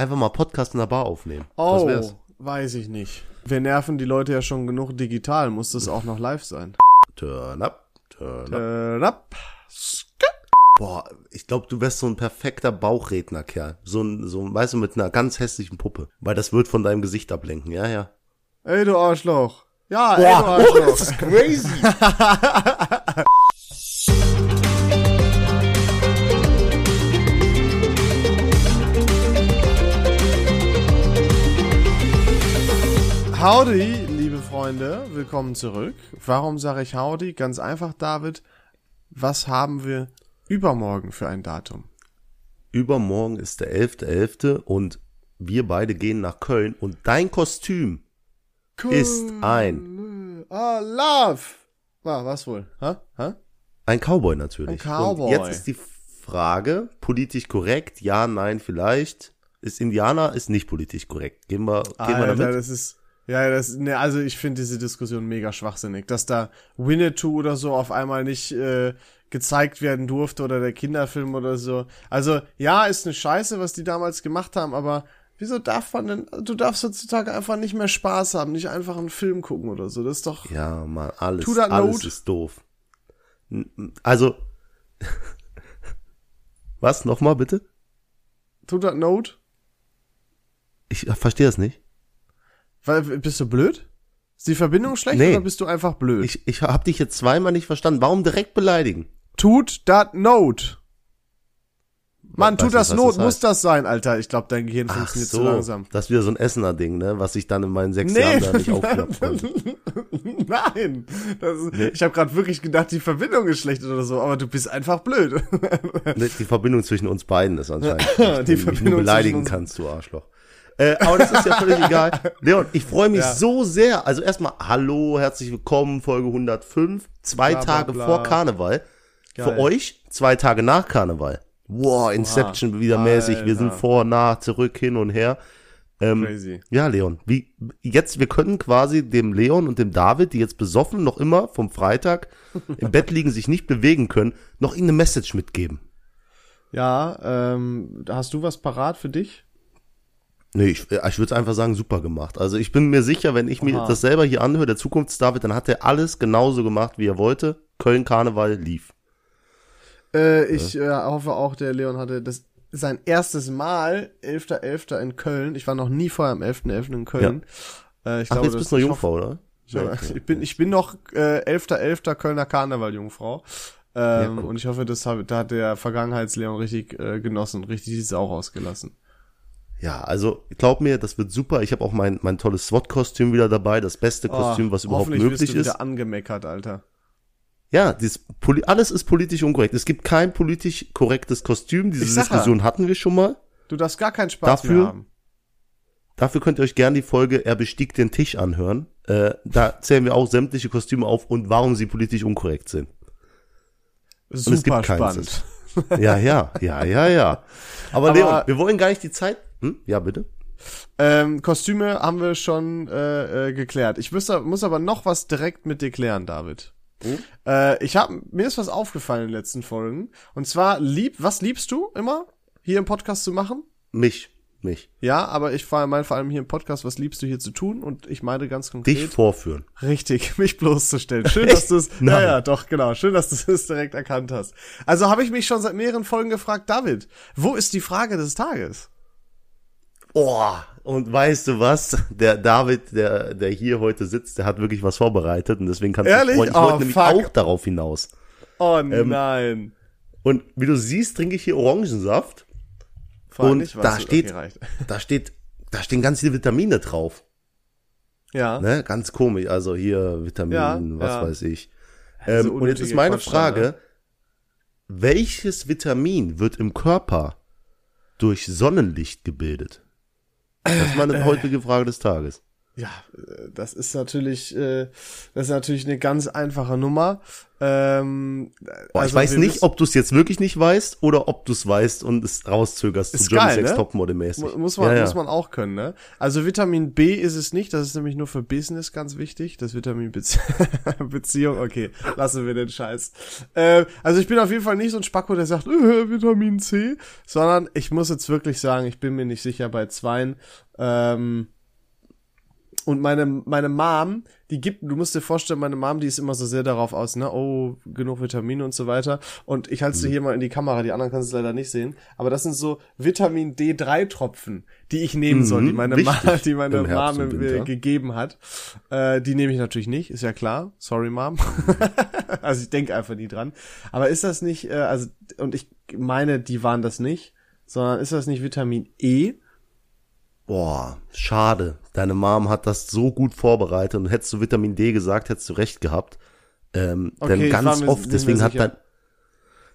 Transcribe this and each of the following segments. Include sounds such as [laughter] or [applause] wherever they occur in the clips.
einfach mal Podcast in der Bar aufnehmen. Oh, Das weiß ich nicht. Wir nerven die Leute ja schon genug digital, muss das auch noch live sein. Turn up, turn up. Äh, rap. Boah, ich glaube, du wärst so ein perfekter Bauchrednerkerl. So ein, so, ein, weißt du, mit einer ganz hässlichen Puppe. Weil das wird von deinem Gesicht ablenken, ja, ja. Ey, du Arschloch. Ja, ey, du Arschloch. [laughs] ist crazy. [laughs] Howdy, liebe Freunde, willkommen zurück. Warum sage ich Howdy? Ganz einfach, David. Was haben wir übermorgen für ein Datum? Übermorgen ist der 11.11. und wir beide gehen nach Köln und dein Kostüm ist ein, Ah, Love. Ah, was wohl? Hä? Hä? ein Cowboy natürlich. Ein Cowboy. Und jetzt ist die Frage, politisch korrekt, ja, nein, vielleicht. Ist Indianer, ist nicht politisch korrekt. Gehen wir, gehen wir Alter, damit? das ist, ja, das, ne, also ich finde diese Diskussion mega schwachsinnig, dass da Winnetou oder so auf einmal nicht äh, gezeigt werden durfte oder der Kinderfilm oder so. Also, ja, ist eine Scheiße, was die damals gemacht haben, aber wieso darf man denn, du darfst heutzutage einfach nicht mehr Spaß haben, nicht einfach einen Film gucken oder so, das ist doch, Ja, Mann, alles, alles ist doof. Also, [laughs] was, nochmal bitte? tut das Note? Ich verstehe das nicht. Weil, bist du blöd? Ist die Verbindung schlecht Nee. oder bist du einfach blöd? Ich, ich hab dich jetzt zweimal nicht verstanden. Warum direkt beleidigen? tut das Note. Mann, tut das Not, das heißt. muss das sein, Alter. Ich glaube, dein Gehirn Ach funktioniert zu so, langsam. das ist wieder so ein Essener Ding, ne, was ich dann in meinen sechs Nee. Jahren da nicht aufklappen [laughs] konnte. Nein, das ist, ich habe gerade wirklich gedacht, die Verbindung ist schlecht oder so, aber du bist einfach blöd. Ne, Die Verbindung zwischen uns beiden ist [laughs] anscheinend. Die Verbindung nur beleidigen kannst, du Arschloch. Äh, aber das ist ja völlig [laughs] egal. Leon, ich freue mich Ja. so sehr. Also erstmal, hallo, herzlich willkommen, Folge 105. Zwei Bla, bla, Tage bla. vor Karneval. Für Geil. euch zwei Tage nach Karneval. Wow, Inception wieder mäßig. Wir sind Alter. vor, nach, zurück, hin und her. Ähm, Crazy. Ja, Leon, wie jetzt, wir können quasi dem Leon und dem David, die jetzt besoffen noch immer vom Freitag im Bett [laughs] liegen, sich nicht bewegen können, noch ihnen eine Message mitgeben. Ja, ähm, hast du was parat für dich? Nee, ich, ich würde einfach sagen, super gemacht. Also ich bin mir sicher, wenn ich mir Aha. das selber hier anhöre, der Zukunftsdavid, dann hat er alles genauso gemacht, wie er wollte. Köln Karneval lief. Äh, ich äh, hoffe auch, der Leon hatte das sein erstes Mal, 11.11. in Köln. Ich war noch nie vorher am 11.11. in Köln. Äh, ich Ach, glaube, jetzt bist du noch Jungfrau, oder? Ja, ich bin, ich bin noch äh, 11.11. Kölner Karneval-Jungfrau. Ähm, guck. und ich hoffe, das hab, da hat der Vergangenheitsleon richtig äh, genossen, richtig die Sau rausgelassen. Ja, also glaub mir, das wird super. Ich habe auch mein, mein tolles SWAT-Kostüm wieder dabei, das beste Kostüm, Oh, was überhaupt möglich wirst du ist. wieder angemeckert, Alter. Ja, dieses, alles ist politisch unkorrekt. Es gibt kein politisch korrektes Kostüm. Diese sag ja. Diskussion hatten wir schon mal. Du darfst gar keinen Spaß Dafür- mehr haben. Dafür könnt ihr euch gern die Folge Er bestieg den Tisch anhören. Äh, da zählen wir auch sämtliche Kostüme auf und warum sie politisch unkorrekt sind. Super es gibt keins. spannend. Ja, ja, ja, ja, ja. Aber, [laughs] Aber- Leon, wir wollen gar nicht die Zeit. Hm? Ja, bitte. Ähm, Kostüme haben wir schon äh, äh, geklärt. Ich muss, muss aber noch was direkt mit dir klären, David. Oh. Äh, ich habe mir ist was aufgefallen in den letzten Folgen. Und zwar lieb, was liebst du immer hier im Podcast zu machen? Mich, mich. Ja, aber ich meine vor allem hier im Podcast, was liebst du hier zu tun? Und ich meine ganz konkret. Dich vorführen. Richtig, [laughs] mich bloßzustellen. [laughs] Schön, dass du es. Nein. Ja, ja, doch, genau. Schön, dass du es [laughs] direkt erkannt hast. Also habe ich mich schon seit mehreren Folgen gefragt, David, wo ist die Frage des Tages? Oh, und weißt du was? Der David, der, der hier heute sitzt, der hat wirklich was vorbereitet und deswegen kannst Ehrlich? du freuen. Ich Oh, wollte nämlich fuck. auch darauf hinaus. Oh Ähm, nein. Und wie du siehst, trinke ich hier Orangensaft. Und nicht, da steht-. [laughs] Da steht, da stehen ganz viele Vitamine drauf. Ja. Ne? Ganz komisch. Also hier Vitamin, Ja, was ja. weiß ich. So Ähm, und jetzt ist meine Quatsch Frage, ne? welches Vitamin wird im Körper durch Sonnenlicht gebildet? Das ist meine heutige Frage des Tages. Ja, äh, das ist natürlich, äh, das ist natürlich eine ganz einfache Nummer. Ähm, Boah, ich weiß nicht, ob du es jetzt wirklich nicht weißt oder ob du es weißt und es rauszögerst Ist zu German geil, Sex ne? Topmodel mäßig. Mu- Muss man, ja, ja. muss man auch können, ne? Also Vitamin B ist es nicht, das ist nämlich nur für Business ganz wichtig. Das Vitamin Bezie [laughs] Beziehung, okay, lassen wir den Scheiß. Äh, also ich bin auf jeden Fall nicht so ein Spacko, der sagt, [laughs] äh, Vitamin C, sondern ich muss jetzt wirklich sagen, ich bin mir nicht sicher bei zweien. Ähm, und meine, meine Mom, die gibt, du musst dir vorstellen, meine Mom, die ist immer so sehr darauf aus, ne, oh, genug Vitamine und so weiter. Und ich halte Mhm. sie hier mal in die Kamera, die anderen kannst du leider nicht sehen. Aber das sind so Vitamin D3-Tropfen, die ich nehmen soll, Mhm, die meine, wichtig Ma, [laughs] die meine im Mom mir gegeben hat. Äh, die nehme ich natürlich nicht, ist ja klar. Sorry, Mom. [laughs] also ich denke einfach nie dran. Aber ist das nicht, äh, also, und ich meine, die waren das nicht, sondern ist das nicht Vitamin E? Boah, schade. Deine Mom hat das so gut vorbereitet und hättest du Vitamin D gesagt, hättest du recht gehabt. Ähm, Okay, denn ganz oft, deswegen hat dein,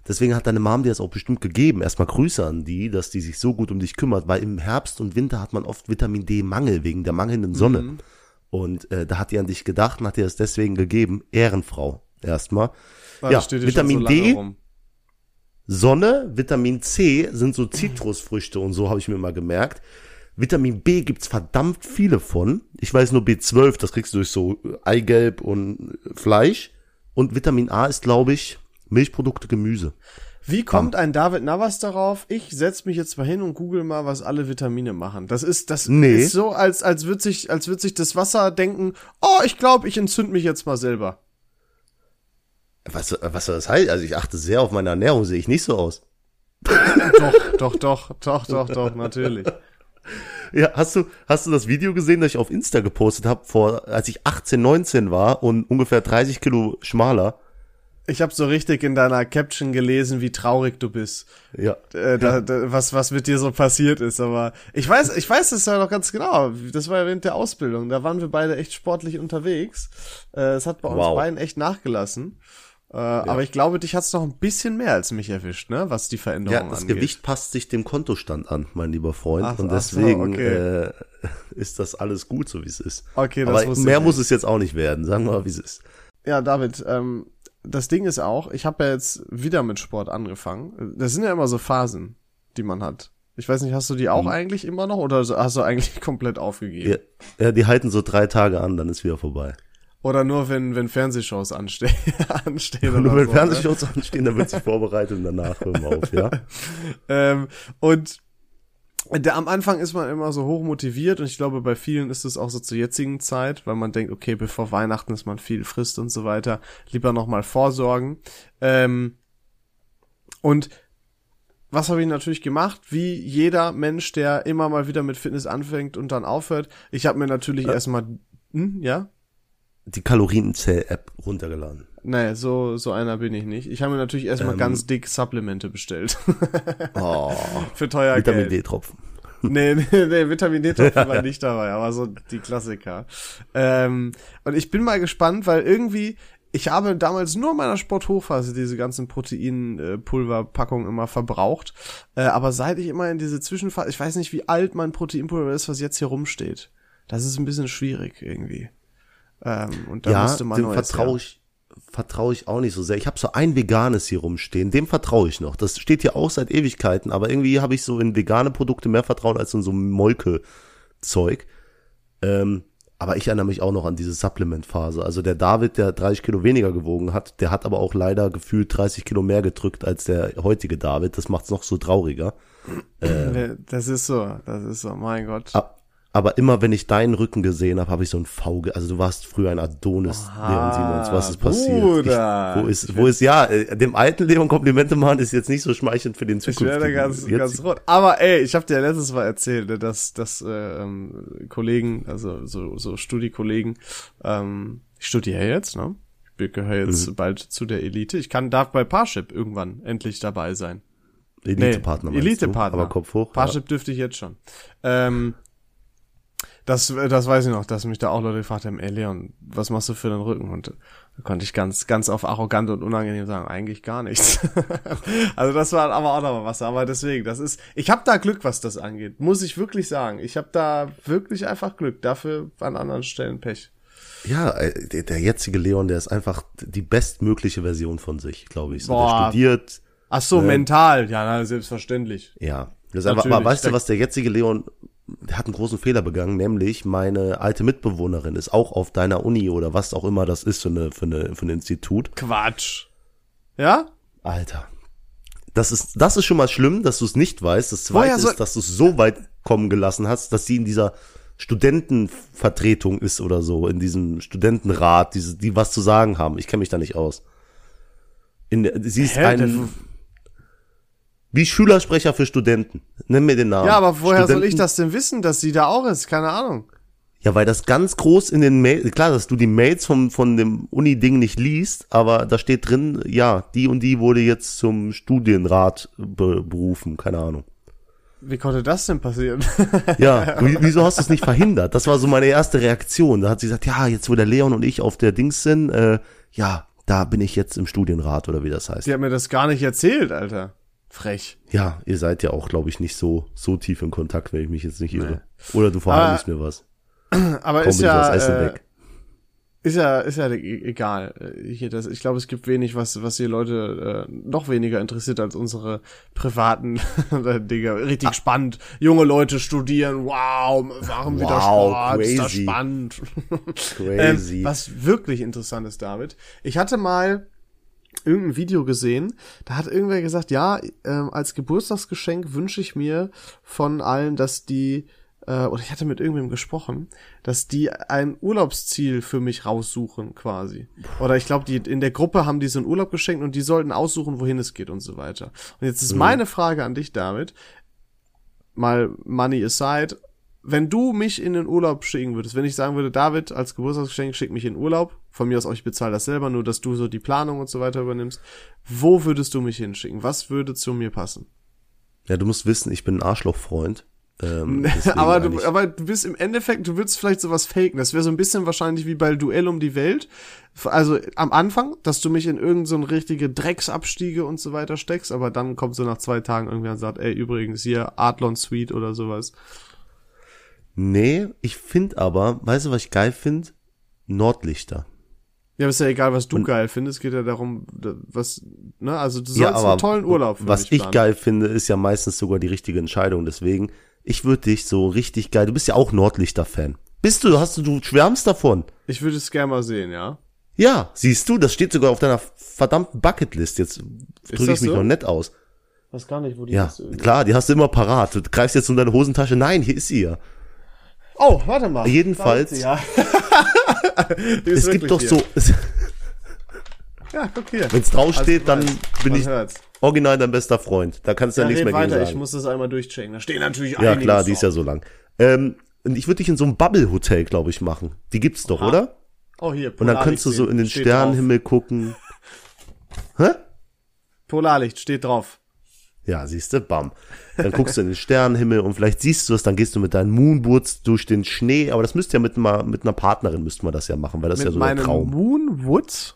deswegen hat deine Mom dir das auch bestimmt gegeben. Erstmal Grüße an die, dass die sich so gut um dich kümmert, weil im Herbst und Winter hat man oft Vitamin D-Mangel wegen der mangelnden Sonne. Mhm. Und äh, da hat die an dich gedacht und hat dir das deswegen gegeben. Ehrenfrau, erstmal. Ja, hier Vitamin so D. rum. Sonne, Vitamin C sind so Zitrusfrüchte und so habe ich mir mal gemerkt. Vitamin B gibt's verdammt viele von. Ich weiß nur B12, das kriegst du durch so Eigelb und Fleisch. Und Vitamin A ist, glaube ich, Milchprodukte, Gemüse. Wie kommt ein David Navas darauf? Ich setz mich jetzt mal hin und google mal, was alle Vitamine machen. Das ist das Nee. ist so, als als wird sich als wird sich das Wasser denken. Oh, ich glaube, ich entzünd mich jetzt mal selber. Was, was soll das heißt? Also ich achte sehr auf meine Ernährung, sehe ich nicht so aus. [laughs] doch, doch, doch, doch, doch, doch, natürlich. [laughs] Ja, hast du, hast du das Video gesehen, das ich auf Insta gepostet habe, vor, als ich 18, 19 war und ungefähr 30 Kilo schmaler? Ich habe so richtig in deiner Caption gelesen, wie traurig du bist. Ja. Äh, da, da, was was mit dir so passiert ist, aber ich weiß, ich weiß es ja noch ganz genau. Das war ja während der Ausbildung. Da waren wir beide echt sportlich unterwegs. Äh, es hat bei uns Wow. beiden echt nachgelassen. Äh, Aber ich glaube, dich hat's noch ein bisschen mehr als mich erwischt, ne? Was die Veränderung Ja, das angeht. Gewicht passt sich dem Kontostand an, mein lieber Freund. Ach- und ach deswegen okay. äh, [laughs] ist das alles gut, so wie es ist. Okay, das Aber wusste mehr muss es jetzt auch nicht werden. Sagen wir mal, wie es ist. Ja, David, ähm, das Ding ist auch, ich habe ja jetzt wieder mit Sport angefangen. Das sind ja immer so Phasen, die man hat. Ich weiß nicht, hast du die auch eigentlich immer noch oder hast du eigentlich [laughs] komplett aufgegeben? Ja, ja, die halten so drei Tage an, dann ist wieder vorbei. Oder nur wenn, wenn Fernsehshows [laughs] anstehen, anstehen Und oder nur wenn so, ne? Fernsehshows anstehen, dann wird sich vorbereitet und danach hören wir auf, ja? Ähm, und der, am Anfang ist man immer so hoch motiviert und ich glaube, bei vielen ist es auch so zur jetzigen Zeit, weil man denkt, okay, bevor Weihnachten ist man viel frisst und so weiter, lieber nochmal vorsorgen. Ähm, und was habe ich natürlich gemacht? Wie jeder Mensch, der immer mal wieder mit Fitness anfängt und dann aufhört. Ich habe mir natürlich erstmal, hm, ja? Die Kalorienzähl-App runtergeladen. Nee, so, so einer bin ich nicht. Ich habe mir natürlich erstmal Ähm. ganz dick Supplemente bestellt. [laughs] Oh, [laughs] Für teuer Vitamin Geld. D-Tropfen. Nee, nee, nee, Vitamin D-Tropfen war [laughs] nicht dabei, aber so die Klassiker. Ähm, und ich bin mal gespannt, weil irgendwie, ich habe damals nur in meiner Sporthochphase diese ganzen Proteinpulverpackungen immer verbraucht. Äh, aber seit ich immer in diese Zwischenphase, ich weiß nicht, wie alt mein Proteinpulver ist, was jetzt hier rumsteht. Das ist ein bisschen schwierig irgendwie. Ähm, und da ja, müsste man dem vertraue ich, vertraue ich auch nicht so sehr. Ich habe so ein veganes hier rumstehen, dem vertraue ich noch. Das steht hier auch seit Ewigkeiten, aber irgendwie habe ich so in vegane Produkte mehr Vertrauen als in so Molke-Zeug. Ähm, aber ich erinnere mich auch noch an diese Supplement-Phase. Also der David, der 30 Kilo weniger gewogen hat, der hat aber auch leider gefühlt 30 Kilo mehr gedrückt als der heutige David. Das macht's noch so trauriger. [laughs] Das ist so, das ist so, mein Gott. A- Aber immer wenn ich deinen Rücken gesehen habe, habe ich so ein V. Also du warst früher ein Adonis, Leon Simons. Was ist passiert? Ich, wo ist, wo ist ja? äh, Dem alten Leon Komplimente machen ist jetzt nicht so schmeichelnd für den Ich zukünftigen. werde ganz, Jetzt- ganz rot. Aber ey, ich habe dir ja letztes Mal erzählt, ne, dass, dass äh, ähm, Kollegen, also so, so Studiekollegen, ähm, ich studiere jetzt, ne? Ich gehöre jetzt Mhm. bald zu der Elite. Ich kann darf bei Parship irgendwann endlich dabei sein. Elite-Partner. du? Elite-Partner. Aber Kopf hoch. Parship dürfte ich jetzt schon. Ähm, Das, das weiß ich noch, dass mich da auch Leute gefragt haben, ey Leon, was machst du für den Rücken? Und da konnte ich ganz, ganz auf arrogant und unangenehm sagen, eigentlich gar nichts. [laughs] also das war aber auch noch mal was. Aber deswegen, das ist, ich habe da Glück, was das angeht, muss ich wirklich sagen. Ich habe da wirklich einfach Glück. Dafür an anderen Stellen Pech. Ja, äh, der, der jetzige Leon, der ist einfach die bestmögliche Version von sich, glaube ich. So, Boah. der studiert, Ach so, mental, ja, na, selbstverständlich. ja. Das ist einfach, Natürlich, aber weißt du, was der jetzige Leon, hat einen großen Fehler begangen, nämlich meine alte Mitbewohnerin ist auch auf deiner Uni oder was auch immer das ist für eine, für eine, für ein Institut. Quatsch. Ja? Alter. Das ist, das ist schon mal schlimm, dass du es nicht weißt. Das zweite ist, dass du es so weit kommen gelassen hast, dass sie in dieser Studentenvertretung ist oder so, in diesem Studentenrat, diese, die was zu sagen haben. Ich kenne mich da nicht aus. In sie ist Hä? Ein, wie Schülersprecher für Studenten. Nenn mir den Namen. Ja, aber woher soll ich Studenten- das denn wissen, dass sie da auch ist? Keine Ahnung. Ja, weil das ganz groß in den Mails, klar, dass du die Mails vom, von dem Uni-Ding nicht liest, aber da steht drin, ja, die und die wurde jetzt zum Studienrat be berufen, keine Ahnung. Wie konnte das denn passieren? [laughs] Ja, wie- wieso hast du es nicht verhindert? Das war so meine erste Reaktion. Da hat sie gesagt, ja, jetzt wo der Leon und ich auf der Dings sind, äh, ja, da bin ich jetzt im Studienrat oder wie das heißt. Sie hat mir das gar nicht erzählt, Alter. Frech. Ja, ihr seid ja auch, glaube ich, nicht so, so tief in Kontakt, wenn ich mich jetzt nicht irre. Oder du verheimlichst mir was. [clears throat] Aber Komm, ist ja, das Essen äh, weg. ist ja, ist ja e- egal. Äh, Hier, das, ich glaube, es gibt wenig, was, was hier Leute äh, noch weniger interessiert als unsere privaten [laughs] Dinge. Richtig Ah. spannend. Junge Leute studieren, wow, machen wieder Wow, Sport, ist das crazy. spannend. Crazy. Ähm, was wirklich interessant ist, David. Ich hatte mal irgendein Video gesehen, da hat irgendwer gesagt, ja, ähm, als Geburtstagsgeschenk wünsche ich mir von allen, dass die, äh, oder ich hatte mit irgendwem gesprochen, dass die ein Urlaubsziel für mich raussuchen, quasi. Oder ich glaube, die in der Gruppe haben die so einen Urlaub geschenkt und die sollten aussuchen, wohin es geht und so weiter. Und jetzt ist meine Frage an dich, David, mal Money aside, wenn du mich in den Urlaub schicken würdest, wenn ich sagen würde, David, als Geburtstagsgeschenk schick mich in Urlaub, von mir aus auch, ich bezahle das selber, nur dass du so die Planung und so weiter übernimmst, wo würdest du mich hinschicken? Was würde zu mir passen? Ja, du musst wissen, ich bin ein Arschlochfreund. Ähm, [laughs] aber, du, aber du bist im Endeffekt, du würdest vielleicht sowas faken. Das wäre so ein bisschen wahrscheinlich wie bei Duell um die Welt. Also am Anfang, dass du mich in irgendeine so richtige Drecksabstiege und so weiter steckst, aber dann kommt so nach zwei Tagen irgendwer und sagt, ey, übrigens hier Adlon Suite oder sowas. Nee, ich finde aber, weißt du, was ich geil finde? Nordlichter. Ja, aber ist ja egal, was du geil findest, geht ja darum, da- was, ne, also du sollst Ja, aber einen tollen Urlaub für was ich geil finde, ist ja meistens sogar die richtige Entscheidung. Deswegen, ich würde dich so richtig geil. Du bist ja auch Nordlichter-Fan. Bist du? Hast du? Du schwärmst davon? Ich würde es gerne mal sehen, ja. Ja, siehst du, das steht sogar auf deiner verdammten Bucketlist. Jetzt drücke ich mich so? noch nett aus. Weiß gar nicht, wo die Ja, ist. klar, die hast du immer parat. Du greifst jetzt in deine Hosentasche. Nein, hier ist sie ja. Oh, warte mal. Jedenfalls- sie, ja. [laughs] Es gibt doch hier. so, Ja, guck hier. wenn es draufsteht, dann weiß. bin ich hört's. original dein bester Freund. Da kannst du ja, Ja, nichts mehr gegen weiter, sagen. ich muss das einmal durchchecken. Da stehen natürlich ja, klar, die ist ja so lang. Ähm, und ich würde dich in so einem Bubble-Hotel, glaube ich, machen. Die gibt's doch, oder? Oh, hier, Und dann könntest du so in den Sternenhimmel gucken. [laughs] Hä? Polarlicht steht drauf. Ja, siehst du, bam. Dann guckst du in den Sternenhimmel und vielleicht siehst du es, dann gehst du mit deinen Moonboots durch den Schnee, aber das müsst ihr mit, einer- mit einer Partnerin müsste man das ja machen, weil das ist ja Mit so meinem Traum. Moonwood.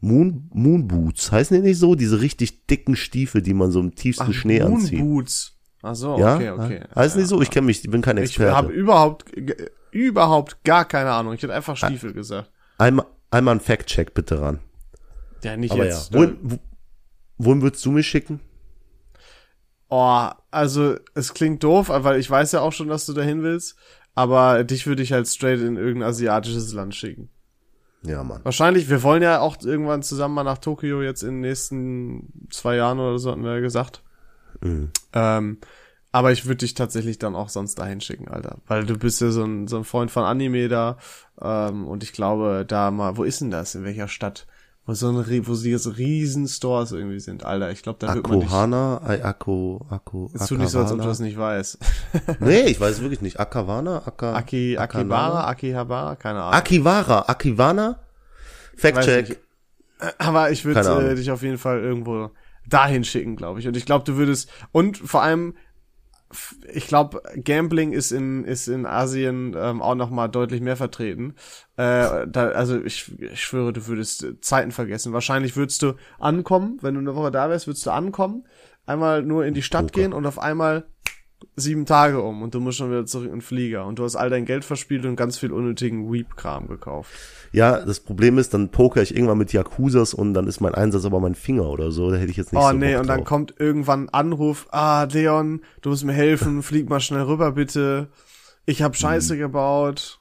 Moon, Moonboots, heißen die nicht so? Diese richtig dicken Stiefel, die man so im tiefsten Schnee anzieht. Moonboots. Ach so, Ja? okay, okay. Heißen die so? Ich kenne mich, ich bin kein Ich Experte. habe überhaupt, überhaupt gar keine Ahnung. Ich hätte einfach Stiefel gesagt. einmal, einmal ein Fact-Check bitte ran. Ja, nicht Aber jetzt. ja, wohin, wo, wohin würdest du mich schicken? Oh, also es klingt doof, weil ich weiß ja auch schon, dass du dahin willst. Aber dich würde ich halt straight in irgendein asiatisches Land schicken. Ja, Mann. Wahrscheinlich, wir wollen ja auch irgendwann zusammen mal nach Tokio jetzt in den nächsten zwei Jahren oder so, hatten wir ja gesagt. Mhm. Ähm, aber ich würde dich tatsächlich dann auch sonst dahin schicken, Alter. Weil du bist ja so ein, so ein Freund von Anime da. Ähm, und ich glaube, da mal, wo ist denn das? In welcher Stadt? Wo so ein, wo sie jetzt riesen Stores irgendwie sind, Alter. Ich glaube, da wird man dich, Akohana, Ai, Ako, Ako, jetzt tu nicht so, als ob du das nicht weißt. [laughs] Nee, ich weiß wirklich nicht. Akawana? Aka, Aki? Akibara, Akihabara, keine Ahnung. Akiwara, Akiwana? Fact-Check. nicht. Aber ich würde äh, dich auf jeden Fall irgendwo dahin schicken, glaube ich. Und ich glaube, du würdest und vor allem ich glaube, Gambling ist in ist in Asien ähm, auch noch mal deutlich mehr vertreten. Äh, da, also ich, ich schwöre, du würdest Zeiten vergessen. Wahrscheinlich würdest du ankommen, wenn du eine Woche da wärst, würdest du ankommen, einmal nur in die Stadt Poker. gehen und auf einmal sieben Tage um und du musst schon wieder zurück in den Flieger und du hast all dein Geld verspielt und ganz viel unnötigen Weep-Kram gekauft. Ja, das Problem ist, dann poker ich irgendwann mit Yakuzas und dann ist mein Einsatz aber mein Finger oder so. Da hätte ich jetzt nicht Oh so nee, Bock und dann kommt irgendwann ein Anruf, ah, Leon, du musst mir helfen, [laughs] flieg mal schnell rüber, bitte. Ich hab Scheiße Mhm. gebaut.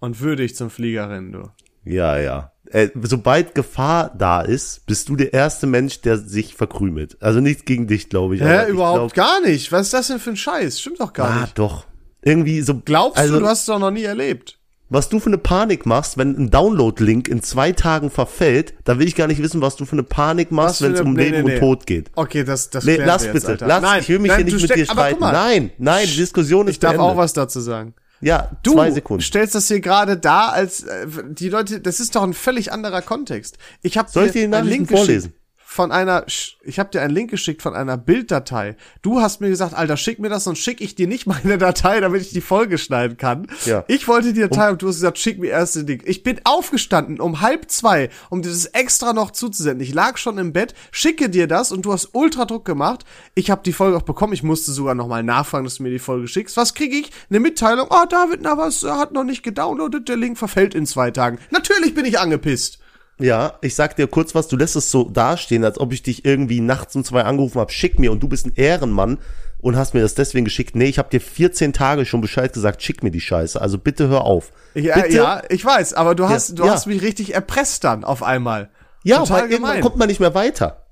Und würde ich zum Flieger rennen, du. Ja, ja. Äh, sobald Gefahr da ist, bist du der erste Mensch, der sich verkrümelt. Also nichts gegen dich, glaube ich. Hä, ich überhaupt glaub, gar nicht. Was ist das denn für ein Scheiß? Stimmt doch gar Ah, nicht. doch. Irgendwie so. Glaubst also, du, du hast es doch noch nie erlebt? was du für eine Panik machst, wenn ein Download-Link in zwei Tagen verfällt, da will ich gar nicht wissen, was du für eine Panik machst, wenn es um nee, Leben nee, und nee. Tod geht. Okay, das, das Nee, lass jetzt, bitte, Alter. lass, nein, ich will mich nein, hier nicht mit dir streiten. mal, Nein, nein, die Diskussion ist Ich darf beendet. auch was dazu sagen. Ja, Du zwei Sekunden. stellst das hier gerade da als äh, die Leute, das ist doch ein völlig anderer Kontext. Ich habe Soll ich dir Nachrichten Link vorlesen? Von einer ich habe dir einen Link geschickt von einer Bilddatei. Du hast mir gesagt, Alter, schick mir das und schick ich dir nicht [laughs] meine Datei, damit ich die Folge schneiden kann. Ja. Ich wollte die Datei und du hast gesagt, schick mir erst den Link. Ich bin aufgestanden um halb zwei, um dir das extra noch zuzusenden. Ich lag schon im Bett, schicke dir das und du hast Ultradruck gemacht. Ich habe die Folge auch bekommen. Ich musste sogar noch mal nachfragen, dass du mir die Folge schickst. Was kriege ich? Eine Mitteilung. Oh, David Navas äh, hat noch nicht gedownloadet. Der Link verfällt in zwei Tagen. Natürlich bin ich angepisst. Ja, ich sag dir kurz was, du lässt es so dastehen, als ob ich dich irgendwie nachts um zwei angerufen habe, schick mir und du bist ein Ehrenmann und hast mir das deswegen geschickt. Nee, ich habe dir 14 Tage schon Bescheid gesagt, schick mir die Scheiße. Also bitte hör auf. Ja, bitte? ja, ich weiß, aber du hast, du ja. hast mich richtig erpresst dann auf einmal. Ja, Total weil irgendwann gemein. kommt man nicht mehr weiter.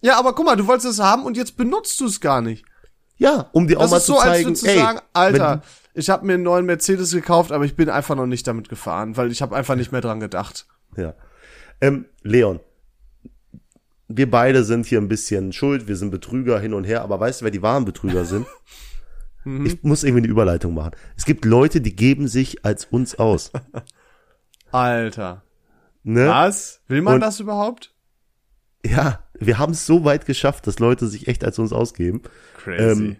Ja, aber guck mal, du wolltest es haben und jetzt benutzt du es gar nicht. Ja, um dir auch Das mal ist zu so, als zeigen, du ey, sagen, Alter, ich habe mir einen neuen Mercedes gekauft, aber ich bin einfach noch nicht damit gefahren, weil ich habe einfach nicht mehr dran gedacht. Ja. Ähm, Leon, wir beide sind hier ein bisschen schuld, wir sind Betrüger hin und her, aber weißt du, wer die wahren Betrüger sind? [laughs] Mhm. Ich muss irgendwie eine Überleitung machen. Es gibt Leute, die geben sich als uns aus. [laughs] Alter. Ne? Was? Will man Und- das überhaupt? Ja, wir haben es so weit geschafft, dass Leute sich echt als uns ausgeben. Crazy. Ähm,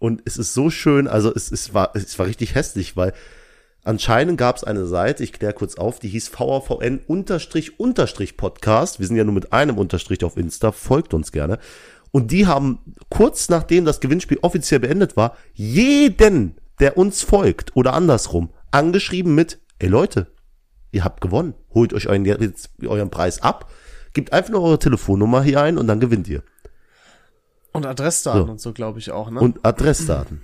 Und es ist so schön, also es, es, war, es war richtig hässlich, weil anscheinend gab es eine Seite, ich kläre kurz auf, die hieß VAVN unterstrich unterstrich Podcast. Wir sind ja nur mit einem Unterstrich auf Insta, folgt uns gerne. Und die haben kurz nachdem das Gewinnspiel offiziell beendet war, jeden, der uns folgt oder andersrum, angeschrieben mit, ey Leute, ihr habt gewonnen, holt euch euren, euren Preis ab, gebt einfach nur eure Telefonnummer hier ein und dann gewinnt ihr. und Adressdaten so. und so, glaube ich auch, ne? Und Adressdaten.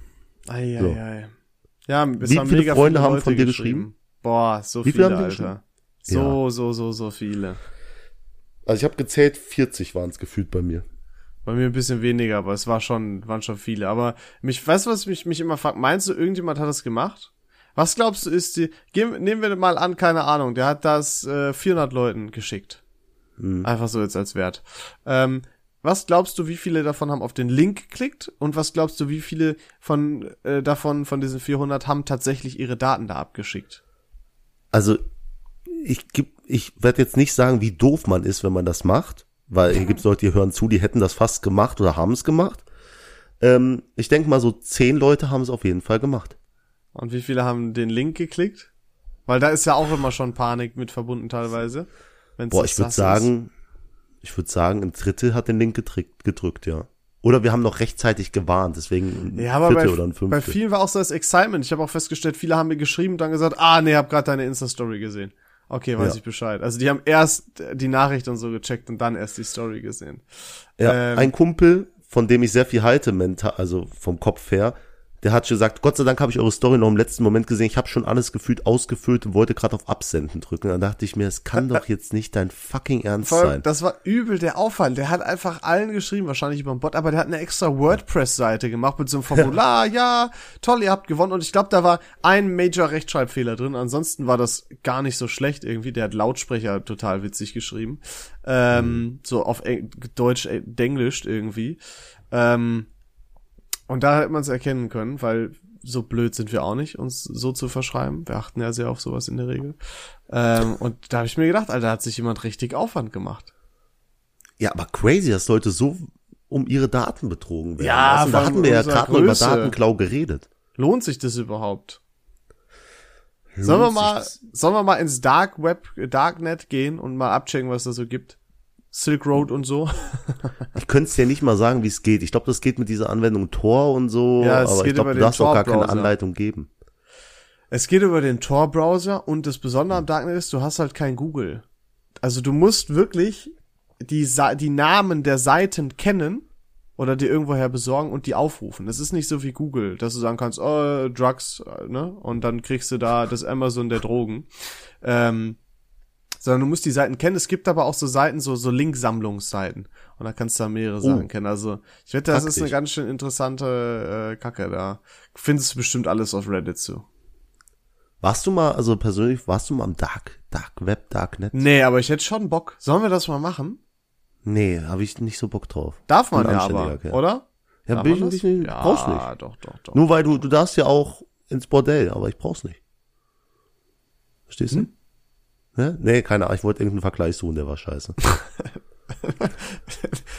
Ei, so. ei, ei. Ja, es Wie haben viele mega Freunde viele haben von dir geschrieben? Boah, so Wie viele viele, Alter. So, so, so, so viele. Also ich habe gezählt, 40 waren es gefühlt bei mir. Bei mir ein bisschen weniger, aber es war schon, waren schon viele. Aber mich, weißt du, was mich, mich immer fragt? Meinst du, irgendjemand hat das gemacht? Was glaubst du, ist die, gehen, nehmen wir mal an, keine Ahnung, der hat das äh, 400 Leuten geschickt. Einfach so jetzt als Wert. Ähm, was glaubst du, wie viele davon haben auf den Link geklickt? Und was glaubst du, wie viele von äh, davon, von diesen 400 haben tatsächlich ihre Daten da abgeschickt? Also ich geb, ich werde jetzt nicht sagen, wie doof man ist, wenn man das macht, weil hier gibt's Leute, die hören zu, die hätten das fast gemacht oder haben es gemacht. Ähm, ich denke mal, so zehn Leute haben es auf jeden Fall gemacht. Und wie viele haben den Link geklickt? Weil da ist ja auch immer schon Panik mit verbunden teilweise. Boah, ich würde sagen, ich würde sagen, ein Drittel hat den Link gedrückt, gedrückt, ja. Oder wir haben noch rechtzeitig gewarnt, deswegen ein Ja, aber Viertel bei, oder ein bei Fünftel. vielen war auch so das Excitement. Ich habe auch festgestellt, viele haben mir geschrieben und dann gesagt, ah, nee, hab gerade deine Insta-Story gesehen. Okay, weiß Ja. ich Bescheid. Also die haben erst die Nachricht und so gecheckt und dann erst die Story gesehen. Ja, ähm, ein Kumpel, von dem ich sehr viel halte, mental, also vom Kopf her, der hat schon gesagt, Gott sei Dank habe ich eure Story noch im letzten Moment gesehen. Ich habe schon alles gefühlt ausgefüllt und wollte gerade auf Absenden drücken. Dann dachte ich mir, es kann doch jetzt nicht dein fucking Ernst Vor allem, sein. das war übel der Aufwand. Der hat einfach allen geschrieben, wahrscheinlich über den Bot, aber der hat eine extra WordPress-Seite gemacht mit so einem [laughs] Formular. ja, toll, ihr habt gewonnen. Und ich glaube, da war ein Major Rechtschreibfehler drin. Ansonsten war das gar nicht so schlecht irgendwie. Der hat Lautsprecher total witzig geschrieben. Ähm, So auf Eng Deutsch, äh, Denglisch irgendwie. Ähm, und da hat man es erkennen können, weil so blöd sind wir auch nicht, uns so zu verschreiben. Wir achten ja sehr auf sowas in der Regel. Ähm, und da habe ich mir gedacht, Alter, da hat sich jemand richtig Aufwand gemacht. Ja, aber crazy, dass Leute so um ihre Daten betrogen werden. Ja, du? da hatten wir ja gerade mal über. Datenklau geredet. Lohnt sich das überhaupt? Sollen wir Lohnt mal, das? sollen wir mal ins Dark Web, Darknet gehen und mal abchecken, was da so gibt? Silk Road und so. [laughs] Ich könnte es dir nicht mal sagen, wie es geht. Ich glaube, das geht mit dieser Anwendung Tor und so, Ja, es aber geht ich glaube, du darfst auch gar keine. Anleitung geben. Es geht über den Tor-Browser und das Besondere am Darknet ist, du hast halt kein Google. Also du musst wirklich die, Sa die Namen der Seiten kennen oder dir irgendwoher besorgen und die aufrufen. Das ist nicht so wie Google, dass du sagen kannst, oh, Drugs, ne? Und dann kriegst du da das Amazon der Drogen. Ähm, sondern du musst die Seiten kennen. Es gibt aber auch so Seiten, so, so Linksammlungsseiten. Und da kannst du da mehrere Sachen kennen. Also, ich wette, das ist eine ganz schön interessante äh, Kacke da. Findest du bestimmt alles auf Reddit zu. Warst du mal, also persönlich, warst du mal am Dark, Dark Web, Darknet? Nee, aber ich hätte schon Bock. Sollen wir das mal machen? Nee, habe ich nicht so Bock drauf. Darf man ja aber, Kerl. oder? Ja, Darf bin ich das? nicht, ja, brauchst nicht. doch, doch, doch. Nur weil du, du darfst ja auch ins Bordell, aber ich brauch's nicht. Verstehst Hm? Du? Ja? Nee, keine Ahnung, ich wollte irgendeinen Vergleich suchen, der war scheiße. [laughs]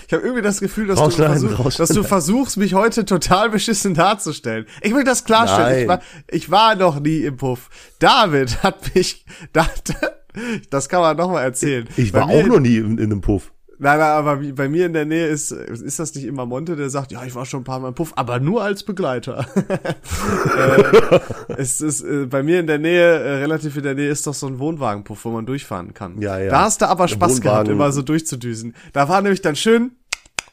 Ich habe irgendwie das Gefühl, dass du, Rausschneiden, versuch, dass du versuchst, mich heute total beschissen darzustellen. Ich will das klarstellen. Ich war, ich war noch nie im Puff. David hat mich, das, [laughs] das kann man noch mal erzählen. Ich Bei war auch noch nie in, in einem Puff. Nein, nein, aber bei mir in der Nähe ist, ist das nicht immer Monte, der sagt, ja, ich war schon ein paar Mal im Puff, aber nur als Begleiter. [laughs] äh, es ist, äh, bei mir in der Nähe, äh, relativ in der Nähe, ist doch so ein Wohnwagenpuff, wo man durchfahren kann. Ja, ja. Da hast du aber Spaß gehabt, Wohnwagen- immer so durchzudüsen. Da war nämlich dann schön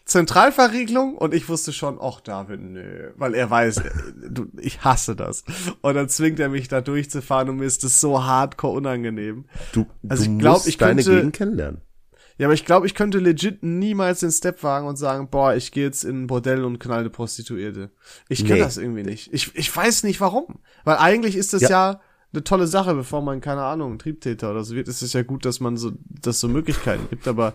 Zentralverriegelung und ich wusste schon, ach David, nö, weil er weiß, äh, du, ich hasse das. Und dann zwingt er mich da durchzufahren und mir ist das so hardcore unangenehm. Du, Also du ich glaub, musst ich deine könnte- Gegend kennenlernen. Ja, aber ich glaube, ich könnte legit niemals den Step wagen und sagen, boah, ich gehe jetzt in ein Bordell und knall eine Prostituierte. Ich kann Nee. das irgendwie nicht. Ich, ich weiß nicht warum. Weil eigentlich ist das Ja. ja. eine tolle Sache, bevor man, keine Ahnung, ein Triebtäter oder so wird. Es ist ja gut, dass man so, dass so Möglichkeiten gibt, aber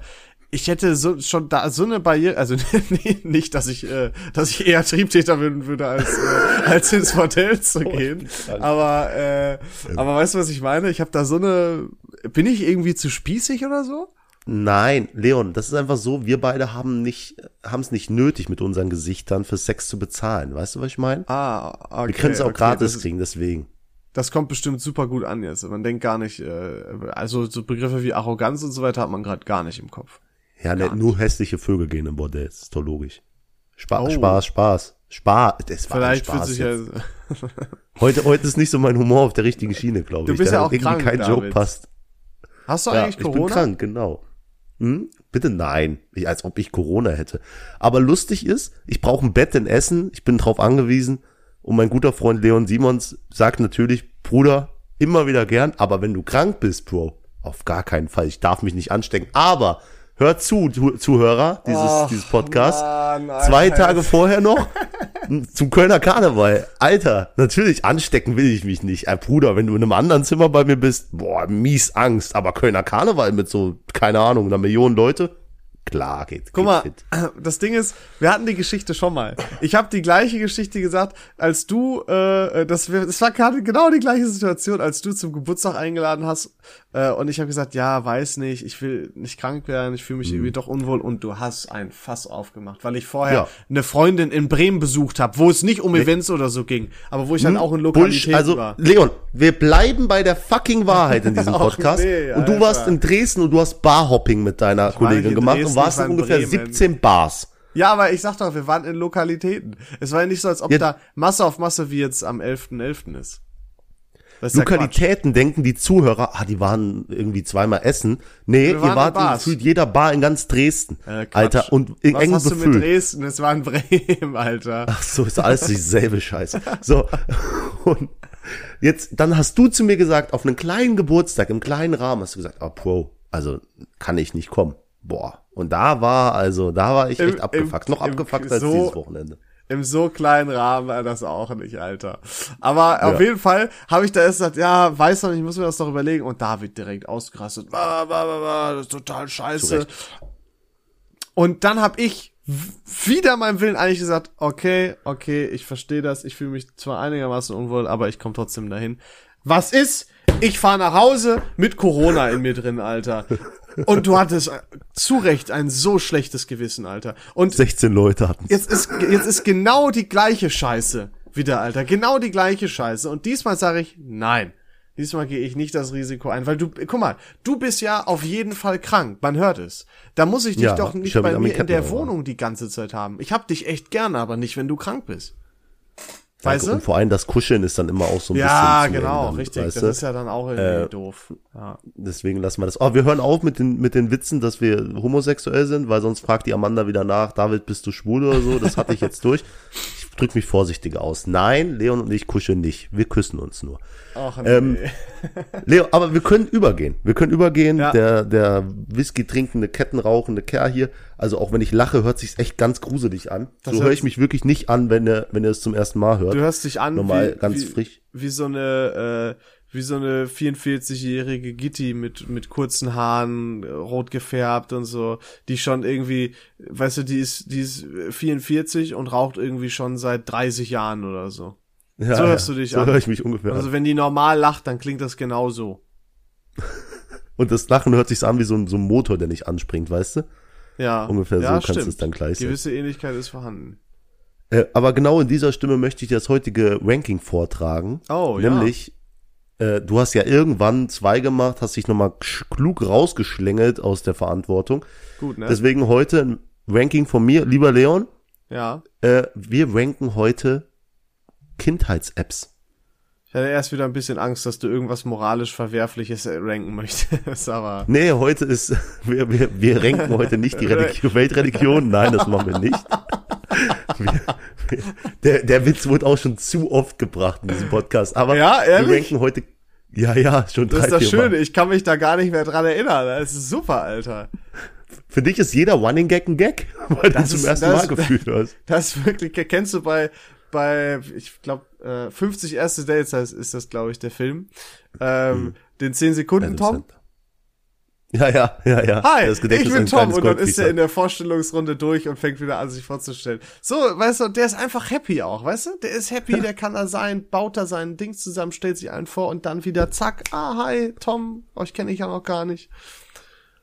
ich hätte so schon da so eine Barriere, also [laughs] nee, nicht, dass ich, äh, dass ich eher Triebtäter werden würde, als, äh, [laughs] als ins Bordell zu gehen. Aber, äh, aber weißt du, was ich meine? Ich habe da so eine, bin ich irgendwie zu spießig oder so? Nein, Leon, das ist einfach so, wir beide haben nicht, haben es nicht nötig, mit unseren Gesichtern für Sex zu bezahlen. Weißt du, was ich meine? Ah, okay. wir können es auch okay, gratis das, kriegen, deswegen. das kommt bestimmt super gut an jetzt. Man denkt gar nicht, äh, also so Begriffe wie Arroganz und so weiter hat man gerade gar nicht im Kopf. Ja, ne, nur hässliche Vögel gehen im Bordell, das ist doch logisch. Spa Oh. Spaß, Spaß. Spaß, das war Vielleicht fühlt Spaß sich ja. [laughs] Heute, heute ist nicht so mein Humor auf der richtigen Schiene, glaube Du ich. bist Da ja auch irgendwie krank, kein Joke David. passt. Hast du Ja, eigentlich ich bin Corona? krank, genau. Hm? Bitte nein, ich, als ob ich Corona hätte. Aber lustig ist, ich brauche ein Bett in Essen, ich bin drauf angewiesen und mein guter Freund Leon Simons sagt natürlich, Bruder, immer wieder gern, aber wenn du krank bist, Bro, auf gar keinen Fall, ich darf mich nicht anstecken. Aber hör zu, Zuhörer dieses, Ach, dieses Podcasts, zwei Tage vorher noch [laughs] zum Kölner Karneval. Alter, natürlich anstecken will ich mich nicht. Ey, Bruder, wenn du in einem anderen Zimmer bei mir bist, boah, mies Angst. Aber Kölner Karneval mit so, keine Ahnung, einer Million Leute, klar geht. Guck mal, fit. [clears throat] das Ding ist, wir hatten die Geschichte schon mal. Ich habe die gleiche Geschichte gesagt, als du, äh, das, das war gerade genau die gleiche Situation, als du zum Geburtstag eingeladen hast. Äh, und ich habe gesagt, ja, weiß nicht, ich will nicht krank werden, ich fühle mich irgendwie doch unwohl. Und du hast ein Fass aufgemacht, weil ich vorher Ja. eine Freundin in Bremen besucht habe, wo es nicht um Events oder so ging, aber wo ich dann auch in Lokalitäten Bullshit. Also, war. Leon, wir bleiben bei der fucking Wahrheit in diesem [laughs] Podcast. nee, und du Alter. warst in Dresden und du hast Barhopping mit deiner nicht Kollegin in gemacht Dresden, und ich warst war in ungefähr Bremen. 17 Bars. Ja, aber ich sag doch, wir waren in Lokalitäten. Es war ja nicht so, als ob Ja. da Masse auf Masse wie jetzt am 11.11. ist. Das ist ja Quatsch. Lokalitäten denken die Zuhörer, ah, die waren irgendwie zweimal essen. Nee, ihr wart in gefühlt jeder Bar in ganz Dresden. Äh. Alter, und in Was hast du mit. Dresden? Es war in Bremen, Alter. Ach so, ist alles dieselbe Scheiße. So, [laughs] und jetzt, dann hast du zu mir gesagt, auf einen kleinen Geburtstag, im kleinen Rahmen, hast du gesagt, oh, Bro, also kann ich nicht kommen. Boah. Und da war, also, da war ich Im- echt abgefuckt. im- Noch im- abgefuckt als so- dieses Wochenende. Im so kleinen Rahmen war das auch nicht, Alter. Aber auf Ja. jeden Fall habe ich da erst gesagt, ja, weiß noch nicht, ich muss mir das doch überlegen. Und David direkt ausgerastet. Bah, bah, bah, bah, das ist total scheiße. Und dann habe ich wieder meinem Willen eigentlich gesagt, okay, okay, ich verstehe das, ich fühle mich zwar einigermaßen unwohl, aber ich komme trotzdem dahin. Was ist? Ich fahre nach Hause mit Corona in mir drin, Alter. Und du hattest äh, zu Recht ein so schlechtes Gewissen, Alter. Und 16 Leute hatten jetzt ist, jetzt ist genau die gleiche Scheiße wieder, Alter. Genau die gleiche Scheiße. Und diesmal sage ich, nein. Diesmal gehe ich nicht das Risiko ein, weil du, guck mal, du bist ja auf jeden Fall krank. Man hört es. Da muss ich dich Ja, doch ich nicht bei mir in der. Wohnung die ganze Zeit haben. Ich hab dich echt gern, aber nicht, wenn du krank bist. Weißt Und du? vor allem das Kuscheln ist dann immer auch so ein Ja, bisschen eng genau, dann, richtig. weißt Das du? ist ja dann auch irgendwie Äh, doof. Ja. Deswegen lassen wir das. Oh, wir hören auf mit den, mit den Witzen, dass wir homosexuell sind, weil sonst fragt die Amanda wieder nach, David, bist du schwul oder so? Das hatte ich jetzt durch. Ich drück mich vorsichtig aus. Nein, Leon und ich kuscheln nicht. Wir küssen uns nur. Ach, nee. Ähm, Leo, aber wir können übergehen. Wir können übergehen. Ja. Der, der Whisky trinkende, kettenrauchende Kerl hier. Also auch wenn ich lache, hört sich's echt ganz gruselig an. Das so höre ich mich wirklich nicht an, wenn er, wenn er es zum ersten Mal hört. Du hörst dich an Normal, wie, ganz wie, frisch. wie so eine äh, wie so eine 44-jährige Gitti mit mit kurzen Haaren, rot gefärbt und so, die schon irgendwie, weißt du, die ist die ist 44 und raucht irgendwie schon seit 30 Jahren oder so. Ja, so hörst du dich so an. höre ich mich ungefähr Also an. wenn die normal lacht, dann klingt das genau so. [laughs] Und das Lachen hört sich so an wie so ein, so ein Motor, der nicht anspringt, weißt du? Ja. Ungefähr so ja, kannst du es dann gleich. Gewisse Ähnlichkeit ist vorhanden. Äh, aber genau in dieser Stimme möchte ich dir das heutige Ranking vortragen. Oh, ja. Nämlich, äh, du hast ja irgendwann zwei gemacht, hast dich nochmal klug rausgeschlängelt aus der Verantwortung. Gut, ne? Deswegen heute ein Ranking von mir, lieber Leon. ja. Äh, wir ranken heute Kindheits-Apps. Ich hatte erst wieder ein bisschen Angst, dass du irgendwas moralisch Verwerfliches äh, ranken möchtest, [laughs] aber Nee, heute ist, [laughs] wir, wir, wir ranken heute nicht die Religion, [laughs] Weltreligion. Nein, das machen wir nicht. Wir, wir, der, der Witz wurde auch schon zu oft gebracht in diesem Podcast. Aber Ja, wir ranken heute, ja, ja, schon drei, Das ist das. Schöne, ich kann mich da gar nicht mehr dran erinnern. Das ist super, Alter. Für dich ist jeder Running Gag ein Gag, weil Das du ist- zum ersten das- Mal gefühlt hast. Das ist wirklich, kennst du bei, bei, ich glaube, äh, 50 erste Dates heißt, ist das, glaube ich, der Film. Ähm, Den 10 Sekunden Tom. Ja, ja, ja, ja. Hi, ich bin Tom und dann ist er in der Vorstellungsrunde durch und fängt wieder an, sich vorzustellen. So, weißt du, der ist einfach happy auch, weißt du? Der ist happy, der kann da sein, baut da sein Ding zusammen, stellt sich einen vor und dann wieder zack, ah, hi, Tom, euch kenne ich ja noch gar nicht.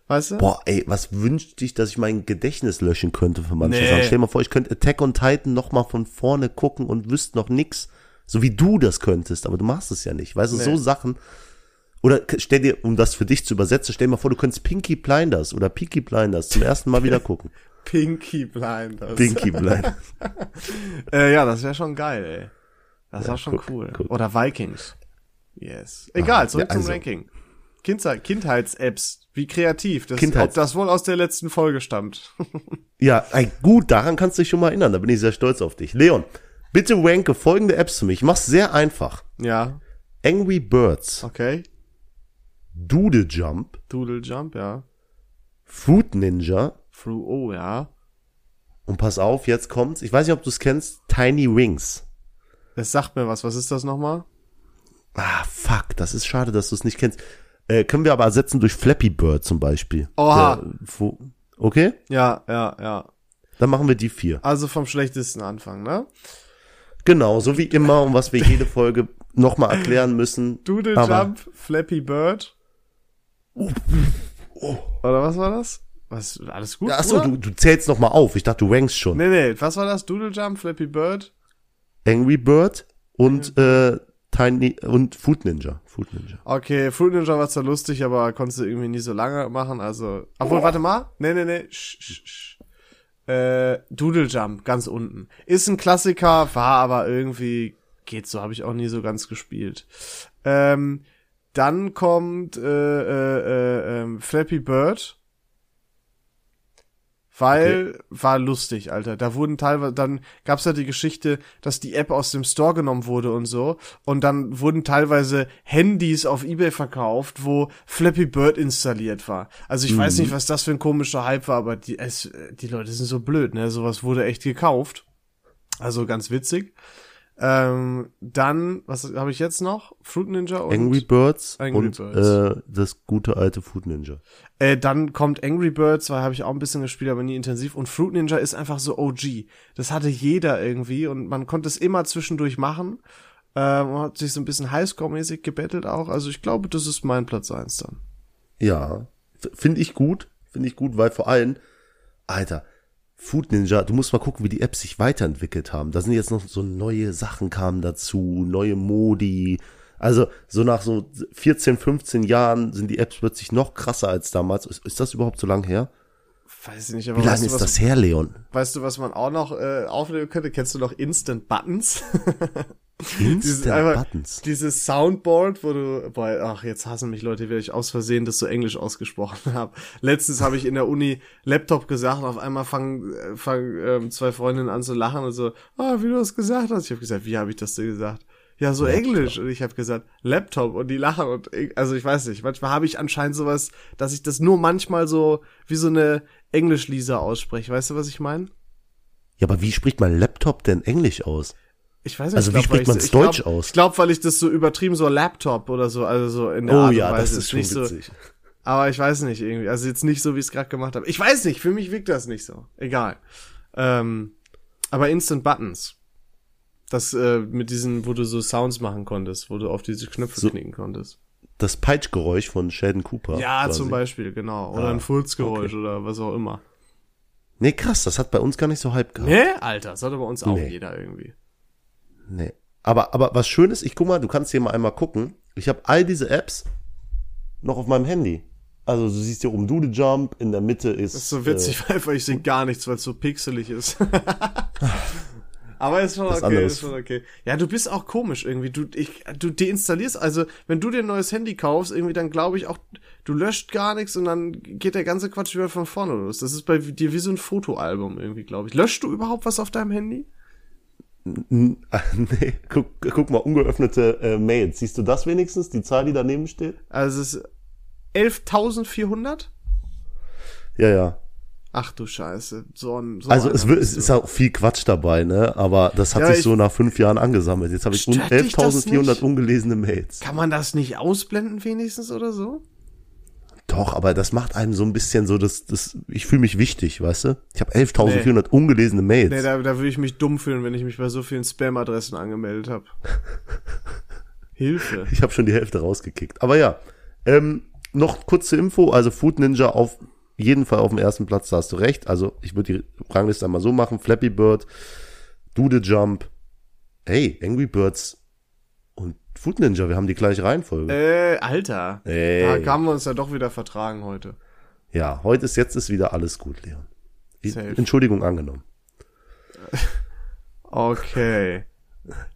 Weißt du? Boah, ey, was wünschte ich, dass ich mein Gedächtnis löschen könnte für manche Nee. Sachen. Stell dir mal vor, ich könnte Attack on Titan noch mal von vorne gucken und wüsste noch nix. So wie du das könntest, aber du machst es ja nicht. Weißt du, Nee. so Sachen. Oder stell dir, um das für dich zu übersetzen, stell dir mal vor, du könntest Pinky Blinders oder Peaky Blinders zum ersten Mal wieder gucken. [laughs] Pinky Blinders. Pinky [laughs] Blinders. Äh, ja, das wäre schon geil, ey. Das war schon guck, cool. guck. Oder Vikings. Yes. Egal, zurück ja, zum also- Ranking. Kindheit, Kindheits-Apps. Wie kreativ. Das, Kindheits- ob das wohl aus der letzten Folge stammt. [laughs] Ja, gut, daran kannst du dich schon mal erinnern. Da bin ich sehr stolz auf dich. Leon, bitte ranke folgende Apps für mich. Ich mach's sehr einfach. ja, Angry Birds, okay. Doodle Jump, Doodle Jump, ja. Fruit Ninja Through, oh, ja. und pass auf, jetzt kommt's. Ich weiß nicht, ob du es kennst. Tiny Wings. Das sagt mir was. Was ist das nochmal? Ah, fuck, das ist schade, dass du es nicht kennst. Äh, können wir aber ersetzen durch Flappy Bird zum Beispiel. Oha. Der, wo, okay, Ja, ja, ja. dann machen wir die vier. Also vom schlechtesten Anfang, ne? Genau, so wie immer, und was wir jede Folge nochmal erklären müssen. Doodle Jump, Flappy Bird. Oder was war das? Was, alles gut? Ja, achso, du, du zählst nochmal auf. Ich dachte, du rankst schon. Nee, nee, was war das? Doodle Jump, Flappy Bird? Angry Bird und äh, Tiny und Food Ninja. Food Ninja. Okay, Fruit Ninja war zwar lustig, aber konntest du irgendwie nie so lange machen, also. Obwohl, warte mal. Nee, nee, nee. Sch, sch, sch. Äh, Doodle Jump, ganz unten. Ist ein Klassiker, war aber irgendwie, geht so, habe ich auch nie so ganz gespielt. Ähm, dann kommt äh, äh, äh, ähm, Flappy Bird. Weil war lustig, Alter. Da wurden teilweise, dann gab's ja die Geschichte, dass die App aus dem Store genommen wurde und so. Und dann wurden teilweise Handys auf Ebay verkauft, wo Flappy Bird installiert war. Also ich weiß nicht, was das für ein komischer Hype war, aber die, es, die Leute sind so blöd, ne? Sowas wurde echt gekauft. Also ganz witzig. Ähm, dann, was habe ich jetzt noch? Fruit Ninja und Angry Birds Angry und Birds. Äh, das gute alte Food Ninja. Äh, dann kommt Angry Birds, weil habe ich auch ein bisschen gespielt, aber nie intensiv. Und Fruit Ninja ist einfach so OG. Das hatte jeder irgendwie und man konnte es immer zwischendurch machen. Ähm, und hat sich so ein bisschen Highscore-mäßig gebettelt auch. Also ich glaube, das ist mein Platz eins dann. Ja, Finde ich gut, finde ich gut, weil vor allem, Alter, Food Ninja, du musst mal gucken, wie die Apps sich weiterentwickelt haben. Da sind jetzt noch so neue Sachen kamen dazu, neue Modi. Also so nach so 14, 15 Jahren sind die Apps plötzlich noch krasser als damals. Ist, ist das überhaupt so lang her? Weiß ich nicht, aber Wie lange ist was, das her, Leon? weißt du, was man auch noch äh, aufnehmen könnte? Kennst du noch Instant Buttons? [laughs] Instant einfach- Buttons. Dieses Soundboard, wo du, boah, ach, jetzt hassen mich Leute, weil ich aus Versehen das so Englisch ausgesprochen [laughs] habe. Letztens habe ich in der Uni Laptop gesagt, auf einmal fangen, äh, fangen ähm, zwei Freundinnen an zu lachen und so, ah, wie du das gesagt hast. Ich habe gesagt, wie habe ich das denn gesagt? Ja, so Englisch. Und ich habe gesagt, Laptop und die lachen und ich- also ich weiß nicht, manchmal habe ich anscheinend sowas, dass ich das nur manchmal so wie so eine Englisch-Lisa ausspreche. Weißt du, was ich meine? Ja, aber wie spricht man Laptop denn Englisch aus? Ich weiß nicht. Also ich wie glaub, weil spricht ich- man's ich glaub- Deutsch aus? Ich glaube, weil ich das so übertrieben so Laptop oder so, also so in der Oh Art und ja, Weise das ist schon nicht so. witzig. Aber ich weiß nicht irgendwie. Also jetzt nicht so, wie ich es gerade gemacht habe. Ich weiß nicht. Für mich wirkt das nicht so. Egal. Ähm, aber Instant Buttons. Das äh, mit diesen, wo du so Sounds machen konntest, wo du auf diese Knöpfe So- knicken konntest. Das Peitschgeräusch von Sheldon Cooper. Ja, quasi. zum Beispiel, genau. Oder Ah, ein Furzgeräusch oder was auch immer. Nee, krass, das hat bei uns gar nicht so Hype gehabt. Nee, Alter, das hatte bei uns auch Nee. jeder irgendwie. Nee. Aber, aber was schön ist, ich guck mal, du kannst hier mal einmal gucken. Ich habe all diese Apps noch auf meinem Handy. Also du siehst hier oben Doodle Jump, in der Mitte ist. Das ist so witzig, weil ich sehe gar nichts, weil es so pixelig ist. [laughs] Aber ist schon Das okay, ist- schon okay. Ja, du bist auch komisch irgendwie. Du, ich, du deinstallierst, also wenn du dir ein neues Handy kaufst, irgendwie dann glaube ich auch, du löscht gar nichts und dann geht der ganze Quatsch wieder von vorne los. Das ist bei dir wie so ein Fotoalbum irgendwie, glaube ich. Löschst du überhaupt was auf deinem Handy? [laughs] Nee, guck, guck mal, ungeöffnete äh, Mails. Siehst du das wenigstens, die Zahl, die daneben steht? Also es ist 11.400? Ja, ja. Ach du Scheiße, so ein so Also es, wird, es ist auch viel Quatsch dabei, ne? Aber das hat Ja, sich ich- so nach fünf Jahren angesammelt. Jetzt habe ich un- Stört dich das 11.400 nicht? ungelesene Mails. Kann man das nicht ausblenden wenigstens oder so? Doch, aber das macht einem so ein bisschen so, das, das, ich fühle mich wichtig, weißt du? Ich habe 11.400 ungelesene Mails. Nee, da, da würde ich mich dumm fühlen, wenn ich mich bei so vielen Spam-Adressen angemeldet habe. [laughs] Hilfe. Ich habe schon die Hälfte rausgekickt. Aber ja, ähm, noch kurze Info. Also Food Ninja auf jeden Fall auf dem ersten Platz, da hast du recht. Also ich würde die Rangliste einmal so machen. Flappy Bird, Doodle Jump, hey, Angry Birds und Food Ninja, wir haben die gleiche Reihenfolge. Äh, Alter. Ey. Da haben wir uns ja doch wieder vertragen heute. Ja, heute ist jetzt ist wieder alles gut, Leon. Ich. Entschuldigung angenommen. [laughs] Okay.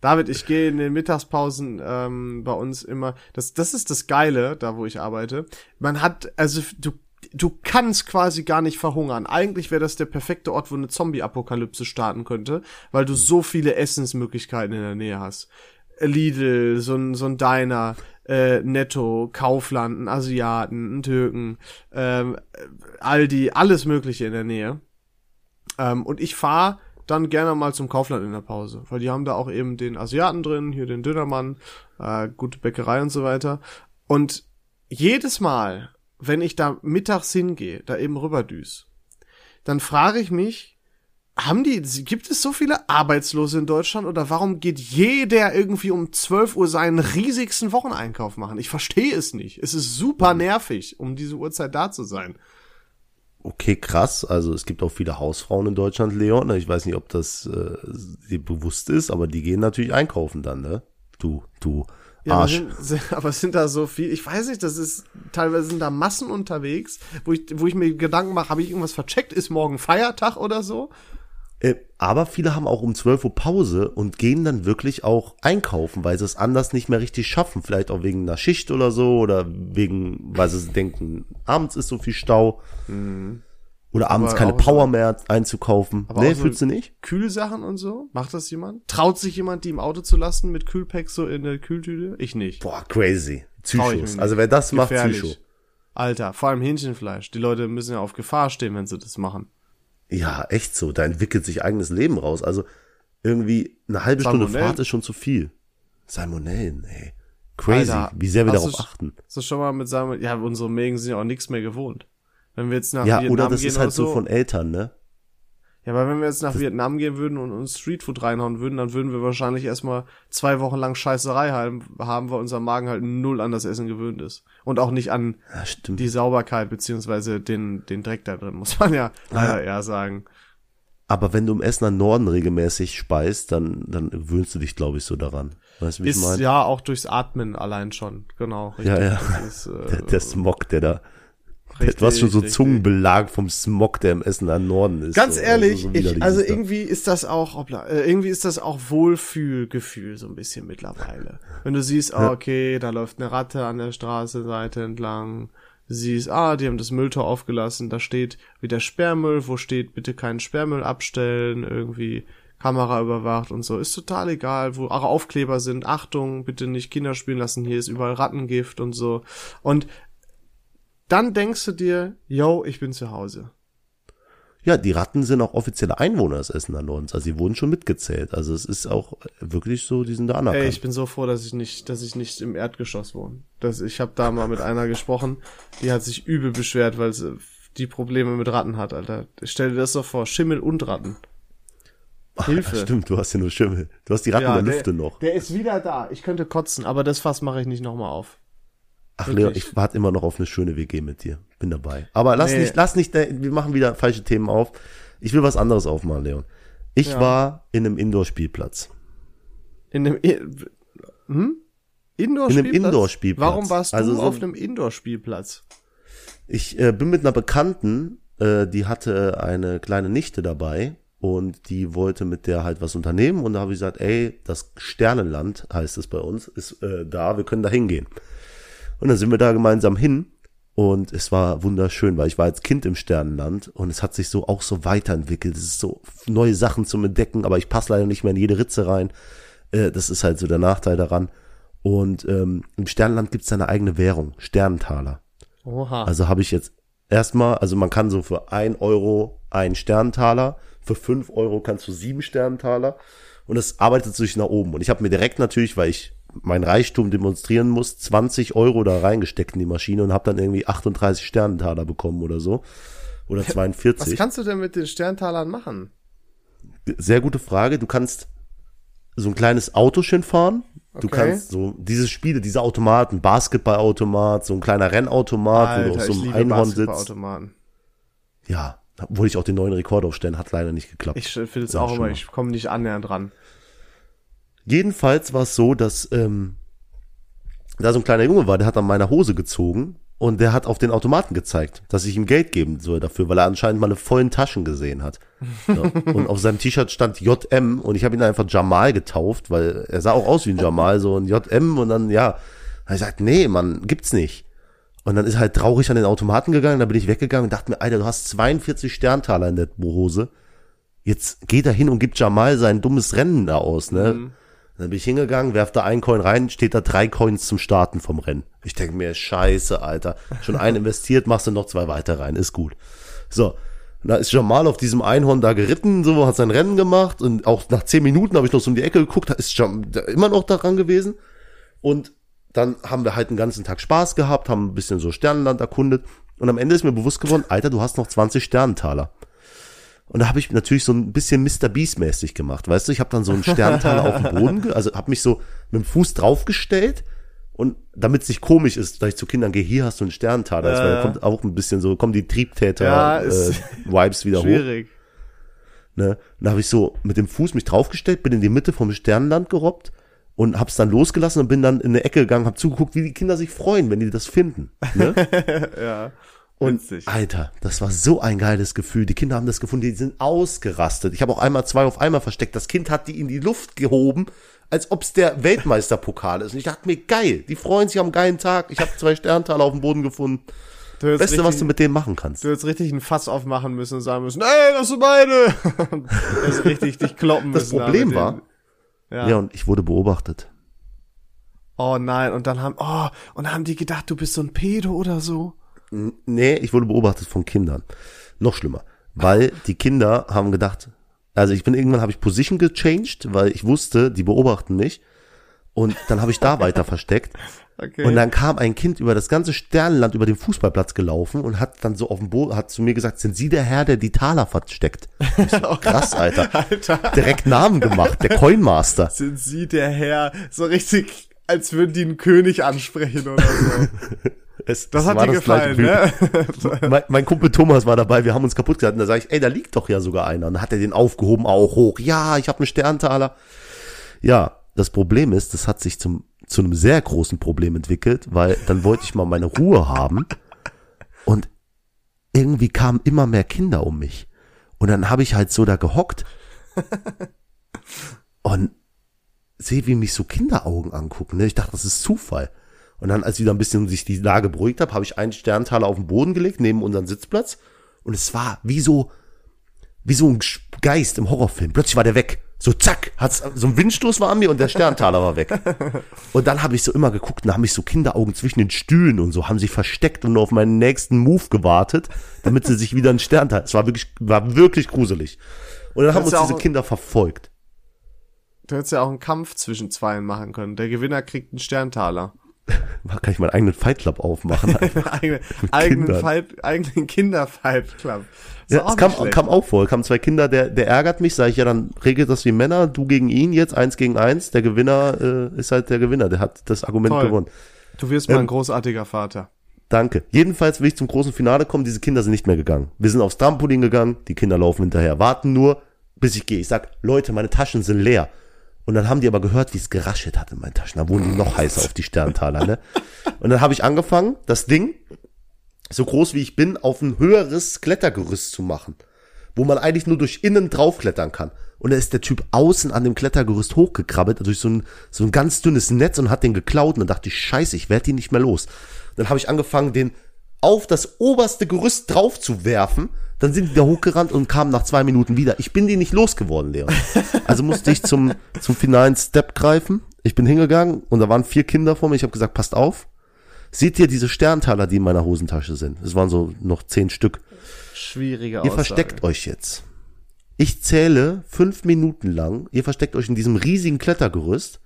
David, ich gehe in den Mittagspausen ähm, bei uns immer. Das, das ist das Geile, da wo ich arbeite. Man hat, also du, du kannst quasi gar nicht verhungern. Eigentlich wäre das der perfekte Ort, wo eine Zombie-Apokalypse starten könnte, weil du so viele Essensmöglichkeiten in der Nähe hast. Lidl, so ein, so ein Diner, äh, Netto, Kaufland, ein Asiaten, ein Türken, ähm, Aldi, alles Mögliche in der Nähe. Ähm, und ich fahre dann gerne mal zum Kaufland in der Pause, weil die haben da auch eben den Asiaten drin, hier den Dönermann, äh, gute Bäckerei und so weiter. Und jedes Mal, wenn ich da mittags hingehe, da eben rüberdüs, dann frage ich mich, haben die, gibt es so viele Arbeitslose in Deutschland oder warum geht jeder irgendwie um 12 Uhr seinen riesigsten Wocheneinkauf machen? Ich verstehe es nicht. Es ist super nervig, um diese Uhrzeit da zu sein. Okay, krass. Also es gibt auch viele Hausfrauen in Deutschland, Leon. Ich weiß nicht, ob das äh, dir bewusst ist, aber die gehen natürlich einkaufen dann, ne? Du, du Ja, aber sind, [laughs] aber sind da so viel, ich weiß nicht, das ist, teilweise sind da Massen unterwegs, wo ich, wo ich mir Gedanken mache, habe ich irgendwas vercheckt, ist morgen Feiertag oder so? Äh, aber viele haben auch um 12 Uhr Pause und gehen dann wirklich auch einkaufen, weil sie es anders nicht mehr richtig schaffen. Vielleicht auch wegen einer Schicht oder so oder wegen, weil sie denken, abends ist so viel Stau. Oder abends Aber keine Power mehr einzukaufen. Aber nee, so- fühlst du nicht? Kühlsachen und so? Macht das jemand? Traut sich jemand, die im Auto zu lassen mit Kühlpacks so in der Kühltüte? Ich nicht. Boah, crazy. Psychos. Also wer das macht, Gefährlich. Psycho. Alter, vor allem Hähnchenfleisch. Die Leute müssen ja auf Gefahr stehen, wenn sie das machen. Ja, echt so. Da entwickelt sich eigenes Leben raus. Also irgendwie eine halbe Stunde Salmonellen. Fahrt ist schon zu viel. Salmonellen, ey. Crazy, Alter, wie sehr wir hast darauf du- achten. So schon mal mit sagen, ja, unsere Mägen sind ja auch nichts mehr gewohnt. Wenn wir jetzt nach Ja, Vietnam oder das gehen ist halt so von Eltern, ne? Ja, aber wenn wir jetzt nach Vietnam gehen würden und uns Streetfood reinhauen würden, dann würden wir wahrscheinlich erstmal zwei Wochen lang Scheißerei haben, haben, weil unser Magen halt null an das Essen gewöhnt ist. Und auch nicht an Ja, die Sauberkeit beziehungsweise den, den Dreck da drin, muss man ja leider eher sagen. Aber wenn du im Essener Norden regelmäßig speist, dann, dann gewöhnst du dich, glaube ich, so daran. Weißt du, wie ich Ist meine? ja auch durchs Atmen allein schon, genau. Richtig. Ja, ja. Das ist, äh, [laughs] Der, der Smog, der da. Richtig, du hast schon so richtig. Zungenbelag vom Smog, der im Essener Norden ist. Ganz so, ehrlich, so ich, also irgendwie ist das auch, hoppla, äh, irgendwie ist das auch Wohlfühlgefühl so ein bisschen mittlerweile. Wenn du siehst, ah, okay, da läuft eine Ratte an der Straßenseite entlang, siehst, ah, die haben das Mülltor aufgelassen, da steht wieder Sperrmüll, wo steht, bitte keinen Sperrmüll abstellen, irgendwie Kamera überwacht und so, ist total egal, wo auch Aufkleber sind, Achtung, bitte nicht Kinder spielen lassen, hier ist überall Rattengift und so. Und dann denkst du dir, yo, ich bin zu Hause. Ja, die Ratten sind auch offizielle Einwohner des Essener Nordens. Also sie wurden schon mitgezählt. Also es ist auch wirklich so, die sind da anerkannt. Ey, ich bin so froh, dass ich nicht, dass ich nicht im Erdgeschoss wohne. Das, ich habe da mal mit einer gesprochen, die hat sich übel beschwert, weil sie die Probleme mit Ratten hat, Alter. Stell dir das doch vor, Schimmel und Ratten. [laughs] Hilfe. Stimmt, du hast ja nur Schimmel. Du hast die Ratten der Lüfte noch. Der ist wieder da. Ich könnte kotzen, aber das Fass mache ich nicht nochmal auf. Ach wirklich. Leon, ich warte immer noch auf eine schöne WG mit dir. Bin dabei. Aber lass Nee. nicht, lass nicht, wir machen wieder falsche Themen auf. Ich will was anderes aufmachen, Leon. Ich Ja. war in einem Indoor-Spielplatz. In einem hm? Indoor-Spielplatz? In einem Indoor-Spielplatz. Warum warst du Also so- auf einem Indoor-Spielplatz? Ich äh, bin mit einer Bekannten, äh, die hatte eine kleine Nichte dabei und die wollte mit der halt was unternehmen und da habe ich gesagt, ey, das Sternenland heißt es bei uns, ist äh, da, wir können da hingehen. Und dann sind wir da gemeinsam hin und es war wunderschön, weil ich war als Kind im Sternenland und es hat sich so auch so weiterentwickelt. Es ist so neue Sachen zum Entdecken, aber ich passe leider nicht mehr in jede Ritze rein. Äh, das ist halt so der Nachteil daran. Und ähm, im Sternenland gibt's seine eigene Währung, Sternentaler. Oha. Also habe ich jetzt erstmal, also man kann so für ein Euro einen Sterntaler, für fünf Euro kannst du sieben Sterntaler und das arbeitet sich nach oben. Und ich habe mir direkt natürlich, weil ich mein Reichtum demonstrieren muss, 20 Euro da reingesteckt in die Maschine und habe dann irgendwie 38 Sterntaler bekommen oder so. Oder Was 42. kannst du denn mit den Sterntalern machen? Sehr gute Frage. Du kannst so ein kleines Autochen fahren. Du Okay. kannst so diese Spiele, diese Automaten, Basketballautomat, so ein kleiner Rennautomat, wo du auf so einem Einhorn sitzt. Ja, wollte ich auch den neuen Rekord aufstellen, hat leider nicht geklappt. Ich finde es auch immer, mal. ich komme nicht annähernd ran. Jedenfalls war es so, dass ähm, da so ein kleiner Junge war, der hat an meiner Hose gezogen und der hat auf den Automaten gezeigt, dass ich ihm Geld geben soll dafür, weil er anscheinend meine vollen Taschen gesehen hat. [laughs] Ja. und auf seinem T-Shirt stand JM und ich habe ihn einfach Jamal getauft, weil er sah auch aus wie ein Jamal, so ein JM und dann, ja, er sagt, nee, Mann, gibt's nicht. Und dann ist er halt traurig an den Automaten gegangen, dann bin ich weggegangen und dachte mir, Alter, du hast 42 Sterntaler in der Hose. Jetzt geht er hin und gibt Jamal sein dummes Rennen da aus, ne? Dann bin ich hingegangen, werf da einen Coin rein, steht da drei Coins zum Starten vom Rennen. Ich denke mir, scheiße, Alter. Schon einen investiert, machst du noch zwei weiter rein, ist gut. So, da ist Jamal auf diesem Einhorn da geritten, so, hat sein Rennen gemacht und auch nach zehn Minuten habe ich noch so um die Ecke geguckt, da ist Jam da immer noch daran gewesen. Und dann haben wir halt den ganzen Tag Spaß gehabt, haben ein bisschen so Sternenland erkundet und am Ende ist mir bewusst geworden, Alter, du hast noch 20 Sternentaler. Und da habe ich natürlich so ein bisschen Mr. Beast mäßig gemacht, weißt du, ich habe dann so einen Sterntaler auf dem Boden, also habe mich so mit dem Fuß draufgestellt und damit es nicht komisch ist, da ich zu Kindern gehe, hier hast du einen Sterntaler, weil da kommt auch ein bisschen so, kommen die Triebtäter Ja, äh, wieder hoch. Schwierig. Ne? Und da habe ich so mit dem Fuß mich draufgestellt, bin in die Mitte vom Sternenland gerobbt und hab's dann losgelassen und bin dann in eine Ecke gegangen, hab zugeguckt, wie die Kinder sich freuen, wenn die das finden. Ne? [laughs] Ja. Und Witzig. Alter, das war so ein geiles Gefühl. Die Kinder haben das gefunden, die sind ausgerastet. Ich habe auch einmal zwei auf einmal versteckt. Das Kind hat die in die Luft gehoben, als ob's der Weltmeisterpokal ist. Und ich dachte mir, geil, die freuen sich am geilen Tag. Ich habe zwei Sterntaler auf dem Boden gefunden. Du Beste, was richtig- du mit dem machen kannst. Du hättest richtig ein Fass aufmachen müssen und sagen müssen, ey, das sind meine. [laughs] hättest richtig dich kloppen Das müssen. da Problem war- denen. Ja. Ja, und ich wurde beobachtet. Oh nein, und dann haben, oh, und dann haben die gedacht, du bist so ein Pedo oder so. Nee, ich wurde beobachtet von Kindern. Noch schlimmer. Weil die Kinder haben gedacht, also ich bin irgendwann habe ich Position gechanged, weil ich wusste, die beobachten mich. Und dann habe ich da [laughs] weiter versteckt. Okay. Und dann kam ein Kind über das ganze Sternenland über den Fußballplatz gelaufen und hat dann so auf dem Boden, hat zu mir gesagt, sind Sie der Herr, der die Taler versteckt? [laughs] Ich so, krass, Alter. Alter. Direkt Namen gemacht, der Coinmaster. [laughs] Sind Sie der Herr? So richtig, als würden die einen König ansprechen oder so. Es, Das es hat dir das gefallen, ne? mein, mein Kumpel Thomas war dabei, wir haben uns kaputt gehalten. Da sage ich, ey, da liegt doch ja sogar einer. Und dann hat er den aufgehoben, auch hoch. Ja, ich habe einen Sterntaler. Ja, das Problem ist, das hat sich zum zu einem sehr großen Problem entwickelt, weil dann wollte ich mal meine Ruhe haben und irgendwie kamen immer mehr Kinder um mich. Und dann habe ich halt so da gehockt und sehe, wie mich so Kinderaugen angucken. Ne? Ich dachte, das ist Zufall. Und dann, als wieder ein bisschen sich die Lage beruhigt habe, habe ich einen Sterntaler auf den Boden gelegt, neben unseren Sitzplatz. Und es war wie so, wie so ein Geist im Horrorfilm. Plötzlich war der weg. So zack, hat's, so ein Windstoß war an mir und der Sterntaler war weg. [laughs] Und dann habe ich so immer geguckt und da haben mich so Kinderaugen zwischen den Stühlen und so, haben sich versteckt und nur auf meinen nächsten Move gewartet, damit sie sich wieder einen Sterntaler. Es war wirklich, war wirklich gruselig. Und dann haben uns ja diese Kinder verfolgt. Du hättest ja auch einen Kampf zwischen zweien machen können. Der Gewinner kriegt einen Sterntaler. Kann ich meinen eigenen Fight Club aufmachen? [laughs] Eigene, eigenen. Fight, eigenen Kinder-Fight Club. Ist Ja, es kam, schlecht. kam auch vor. Kamen zwei Kinder, der, der ärgert mich, sage ich, ja, dann regelt das wie Männer, du gegen ihn jetzt, eins gegen eins. Der Gewinner äh, ist halt der Gewinner, der hat das Argument Toll. gewonnen. Du wirst mal Ähm, ein großartiger Vater. Danke. Jedenfalls will ich zum großen Finale kommen, diese Kinder sind nicht mehr gegangen. Wir sind aufs Trampolin gegangen, die Kinder laufen hinterher, warten nur, bis ich gehe. Ich sag, Leute, meine Taschen sind leer. Und dann haben die aber gehört, wie es geraschelt hat in meinen Taschen. Da wurden die noch heißer auf die Sterntaler, ne? Und dann habe ich angefangen, das Ding, so groß wie ich bin, auf ein höheres Klettergerüst zu machen. Wo man eigentlich nur durch innen draufklettern kann. Und da ist der Typ außen an dem Klettergerüst hochgekrabbelt, durch so ein, so ein ganz dünnes Netz und hat den geklaut. Und dann dachte ich, scheiße, ich werde die nicht mehr los. Dann habe ich angefangen, den auf das oberste Gerüst drauf zu werfen. Dann sind die da hochgerannt und kamen nach zwei Minuten wieder. Ich bin die nicht losgeworden, Leon. Also musste ich zum, zum finalen Step greifen. Ich bin hingegangen und da waren vier Kinder vor mir. Ich habe gesagt, passt auf. Seht ihr diese Sterntaler, die in meiner Hosentasche sind? Es waren so noch zehn Stück. Schwierige Ihr Aussage. versteckt euch jetzt. Ich zähle fünf Minuten lang. Ihr versteckt euch in diesem riesigen Klettergerüst.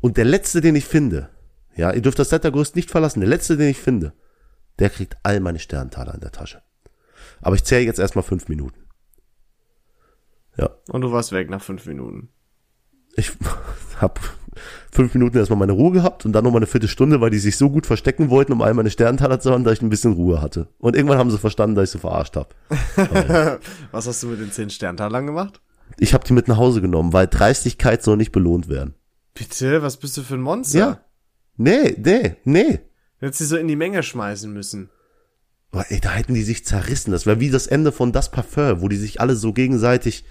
Und der letzte, den ich finde, ja, ihr dürft das Klettergerüst nicht verlassen. Der letzte, den ich finde, der kriegt all meine Sterntaler in der Tasche. Aber ich zähle jetzt erstmal fünf Minuten. Ja, Und du warst weg nach fünf Minuten. ich [laughs] habe fünf Minuten erstmal meine Ruhe gehabt und dann nochmal eine Viertelstunde, weil die sich so gut verstecken wollten, um all meine Sterntaler zu haben, dass ich ein bisschen Ruhe hatte. Und irgendwann haben sie verstanden, dass ich sie verarscht habe. [laughs] Was hast du mit den zehn Sterntalern gemacht? Ich habe die mit nach Hause genommen, weil Dreistigkeit soll nicht belohnt werden. Bitte, was bist du für ein Monster? Ja. Nee, nee, nee. Du hättest sie so in die Menge schmeißen müssen. Aber ey, da hätten die sich zerrissen. Das wäre wie das Ende von Das Parfum, wo die sich alle so gegenseitig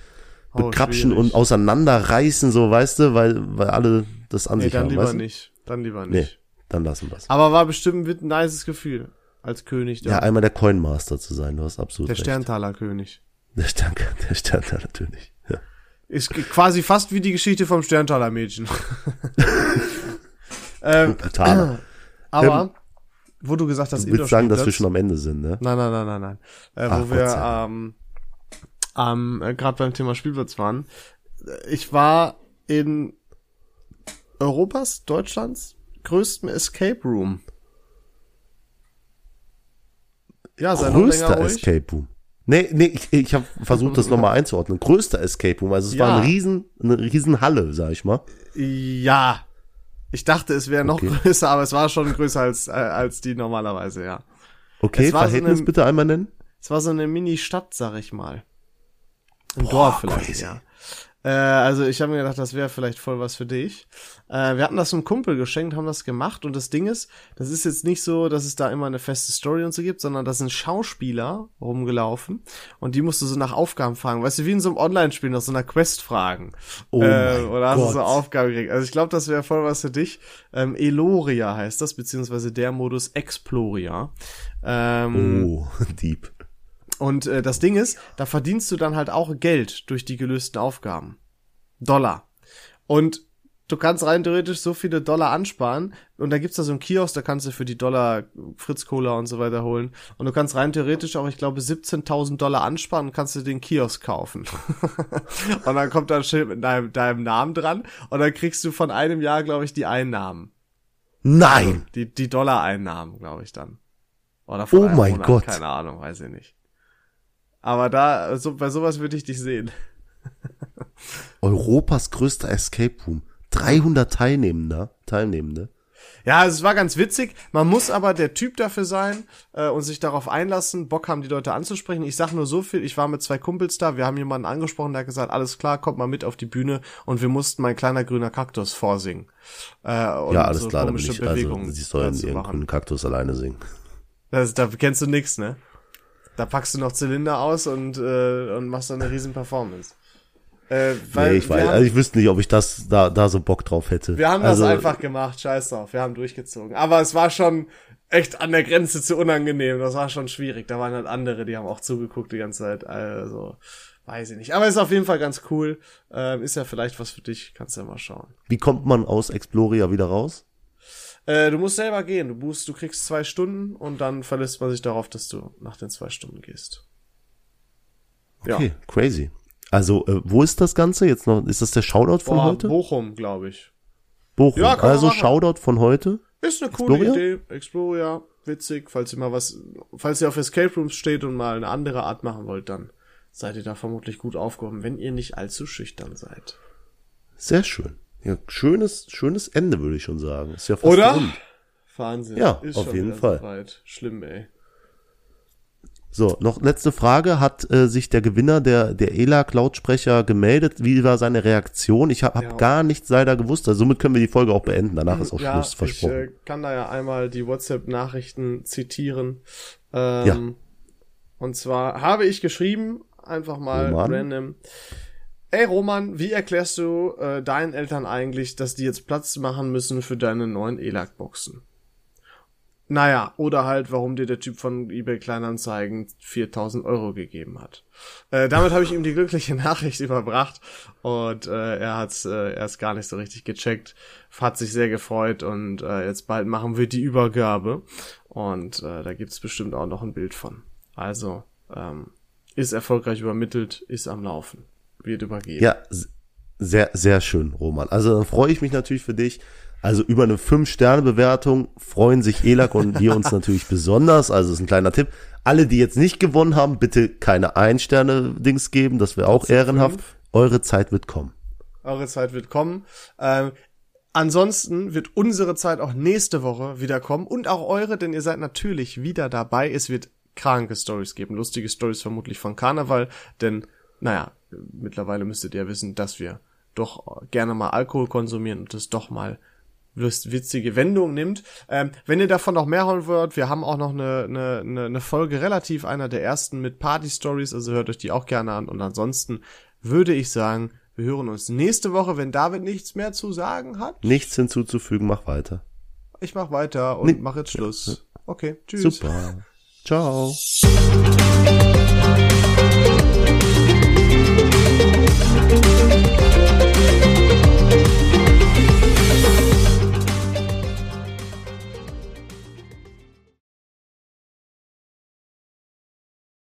Oh, bekrapschen schwierig. und auseinanderreißen, so weißt du, weil, weil alle das an Nee, sich dann haben. lieber weißt du? nicht. Dann lieber Nee, nicht. dann lassen wir's. Aber war bestimmt ein nices Gefühl. Als König da. Ja, einmal der Coinmaster zu sein, du hast absolut der recht. Sterntaler-König. Der Stern, [laughs] der Sterntaler natürlich. Ja. Ist quasi fast wie die Geschichte vom Sterntaler-Mädchen. [laughs] ähm, Total. aber, wo du gesagt hast, Du willst sagen, dass wir schon am Ende sind, ne? Nein, nein, nein, nein, nein. Äh, Ach, wo wir ähm, ähm, äh, gerade beim Thema Spielplatz waren. Ich war in Europas, Deutschlands größtem Escape Room. Ja, sei noch Größter. Escape Room. Nee, nee, ich, ich habe versucht, das nochmal einzuordnen. Größter Escape Room. Also es war Ja. ein riesen, eine riesen Halle, sag ich mal. Ja. Ich dachte, es wäre noch Okay. größer, aber es war schon größer als, äh, als die normalerweise, ja. Okay, war so Verhältnis eine- bitte einmal nennen. Es war so eine Mini-Stadt, sag ich mal. Ein Dorf vielleicht, crazy. ja. Äh, also ich habe mir gedacht, das wäre vielleicht voll was für dich. Äh, wir hatten das einem Kumpel geschenkt, haben das gemacht und das Ding ist, das ist jetzt nicht so, dass es da immer eine feste Story und so gibt, sondern da sind Schauspieler rumgelaufen und die musst du so nach Aufgaben fragen. Weißt du, wie in so einem Online-Spiel nach so einer Quest fragen. Oh äh, oder hast du Gott. so Aufgaben gekriegt. Also ich glaube, das wäre voll was für dich. Ähm, Eloria heißt das, beziehungsweise der Modus Exploria. Ähm, Oh, [laughs] Dieb. Und äh, das Ding ist, da verdienst du dann halt auch Geld durch die gelösten Aufgaben. Dollar. Und du kannst rein theoretisch so viele Dollar ansparen und da gibt's da so einen Kiosk, da kannst du für die Dollar Fritz Cola und so weiter holen und du kannst rein theoretisch auch, ich glaube, 17.000 Dollar ansparen und kannst du den Kiosk kaufen. [laughs] und dann kommt da ein Schild mit deinem, deinem Namen dran und dann kriegst du von einem Jahr, glaube ich, die Einnahmen. Nein! Die, die Dollar-Einnahmen, glaube ich dann. Oder von Oh einem mein Monat, Gott. Keine Ahnung, weiß ich nicht. Aber da, so, bei sowas würde ich dich sehen. Europas größter Escape Room. 300 Teilnehmende. Teilnehmende. Ja, es war ganz witzig. Man muss aber der Typ dafür sein äh, und sich darauf einlassen, Bock haben, die Leute anzusprechen. Ich sag nur so viel, ich war mit zwei Kumpels da, wir haben jemanden angesprochen, der hat gesagt, alles klar, kommt mal mit auf die Bühne und wir mussten mein kleiner grüner Kaktus vorsingen. Äh, Ja, alles so klar, da bin ich, also, sie sollen ihren grünen Kaktus alleine singen. Das, da kennst du nix, ne? Da packst du noch Zylinder aus und, äh, und machst dann eine riesen Performance. Äh, weil nee, ich weiß, haben- also ich wüsste nicht, ob ich das da, da so Bock drauf hätte. Wir haben also, das einfach gemacht, scheiß drauf, wir haben durchgezogen. Aber es war schon echt an der Grenze zu unangenehm, das war schon schwierig. Da waren halt andere, die haben auch zugeguckt die ganze Zeit, also weiß ich nicht. Aber ist auf jeden Fall ganz cool, ähm, ist ja vielleicht was für dich, kannst ja mal schauen. Wie kommt man aus Exploria wieder raus? Äh, du musst selber gehen, du buchst, du kriegst zwei Stunden und dann verlässt man sich darauf, dass du nach den zwei Stunden gehst. Ja. Okay, crazy. Also, äh, wo ist das Ganze jetzt noch? Ist das der Shoutout von Boah, heute? Bochum, glaube ich. Bochum. Ja, also. Shoutout von heute. Ist eine coole Exploria? Idee. Exploria, witzig. Falls ihr mal was, falls ihr auf Escape Rooms steht und mal eine andere Art machen wollt, dann seid ihr da vermutlich gut aufgehoben, wenn ihr nicht allzu schüchtern seid. Sehr schön. Ja, schönes, schönes Ende, würde ich schon sagen. Ist ja fast Oder? rund. Wahnsinn. Ja, auf schon jeden Fall. soweit. Schlimm, ey. So, noch letzte Frage. Hat äh, sich der Gewinner der, der ELAC-Lautsprecher gemeldet? Wie war seine Reaktion? Ich habe hab Ja. gar nichts leider gewusst. Also somit können wir die Folge auch beenden. Danach ist auch ja, Schluss ich versprochen. äh, kann da ja einmal die WhatsApp-Nachrichten zitieren. Ähm, Ja. Und zwar habe ich geschrieben, einfach mal Roman? random. Ey Roman, wie erklärst du äh, deinen Eltern eigentlich, dass die jetzt Platz machen müssen für deine neuen ELAC-Boxen? Naja, oder halt, warum dir der Typ von eBay Kleinanzeigen 4000 Euro gegeben hat. Äh, damit habe ich ihm die glückliche [laughs] Nachricht überbracht und äh, er hat's äh, erst gar nicht so richtig gecheckt, hat sich sehr gefreut und äh, jetzt bald machen wir die Übergabe und äh, da gibt's bestimmt auch noch ein Bild von. Also, ähm, ist erfolgreich übermittelt, ist am Laufen, wird übergeben. Ja, sehr, sehr schön, Roman. Also dann freue ich mich natürlich für dich. Also über eine 5-Sterne-Bewertung freuen sich Elak und wir uns [laughs] natürlich besonders. Also ist ein kleiner Tipp. Alle, die jetzt nicht gewonnen haben, bitte keine 1-Sterne-Dings geben. Das wäre auch ehrenhaft. Eure Zeit wird kommen. Eure Zeit wird kommen. Ähm, ansonsten wird unsere Zeit auch nächste Woche wieder kommen und auch eure, denn ihr seid natürlich wieder dabei. Es wird kranke Stories geben, lustige Stories vermutlich von Karneval, denn naja, mittlerweile müsstet ihr wissen, dass wir doch gerne mal Alkohol konsumieren und es doch mal witz- witzige Wendung nimmt. Ähm, wenn ihr davon noch mehr hören wollt, wir haben auch noch eine, eine, eine, Folge relativ einer der ersten mit Party Stories, also hört euch die auch gerne an. Und ansonsten würde ich sagen, wir hören uns nächste Woche, wenn David nichts mehr zu sagen hat. Nichts hinzuzufügen, mach weiter. Ich mach weiter und Nee. mach jetzt Schluss. Okay, tschüss. Super. Ciao.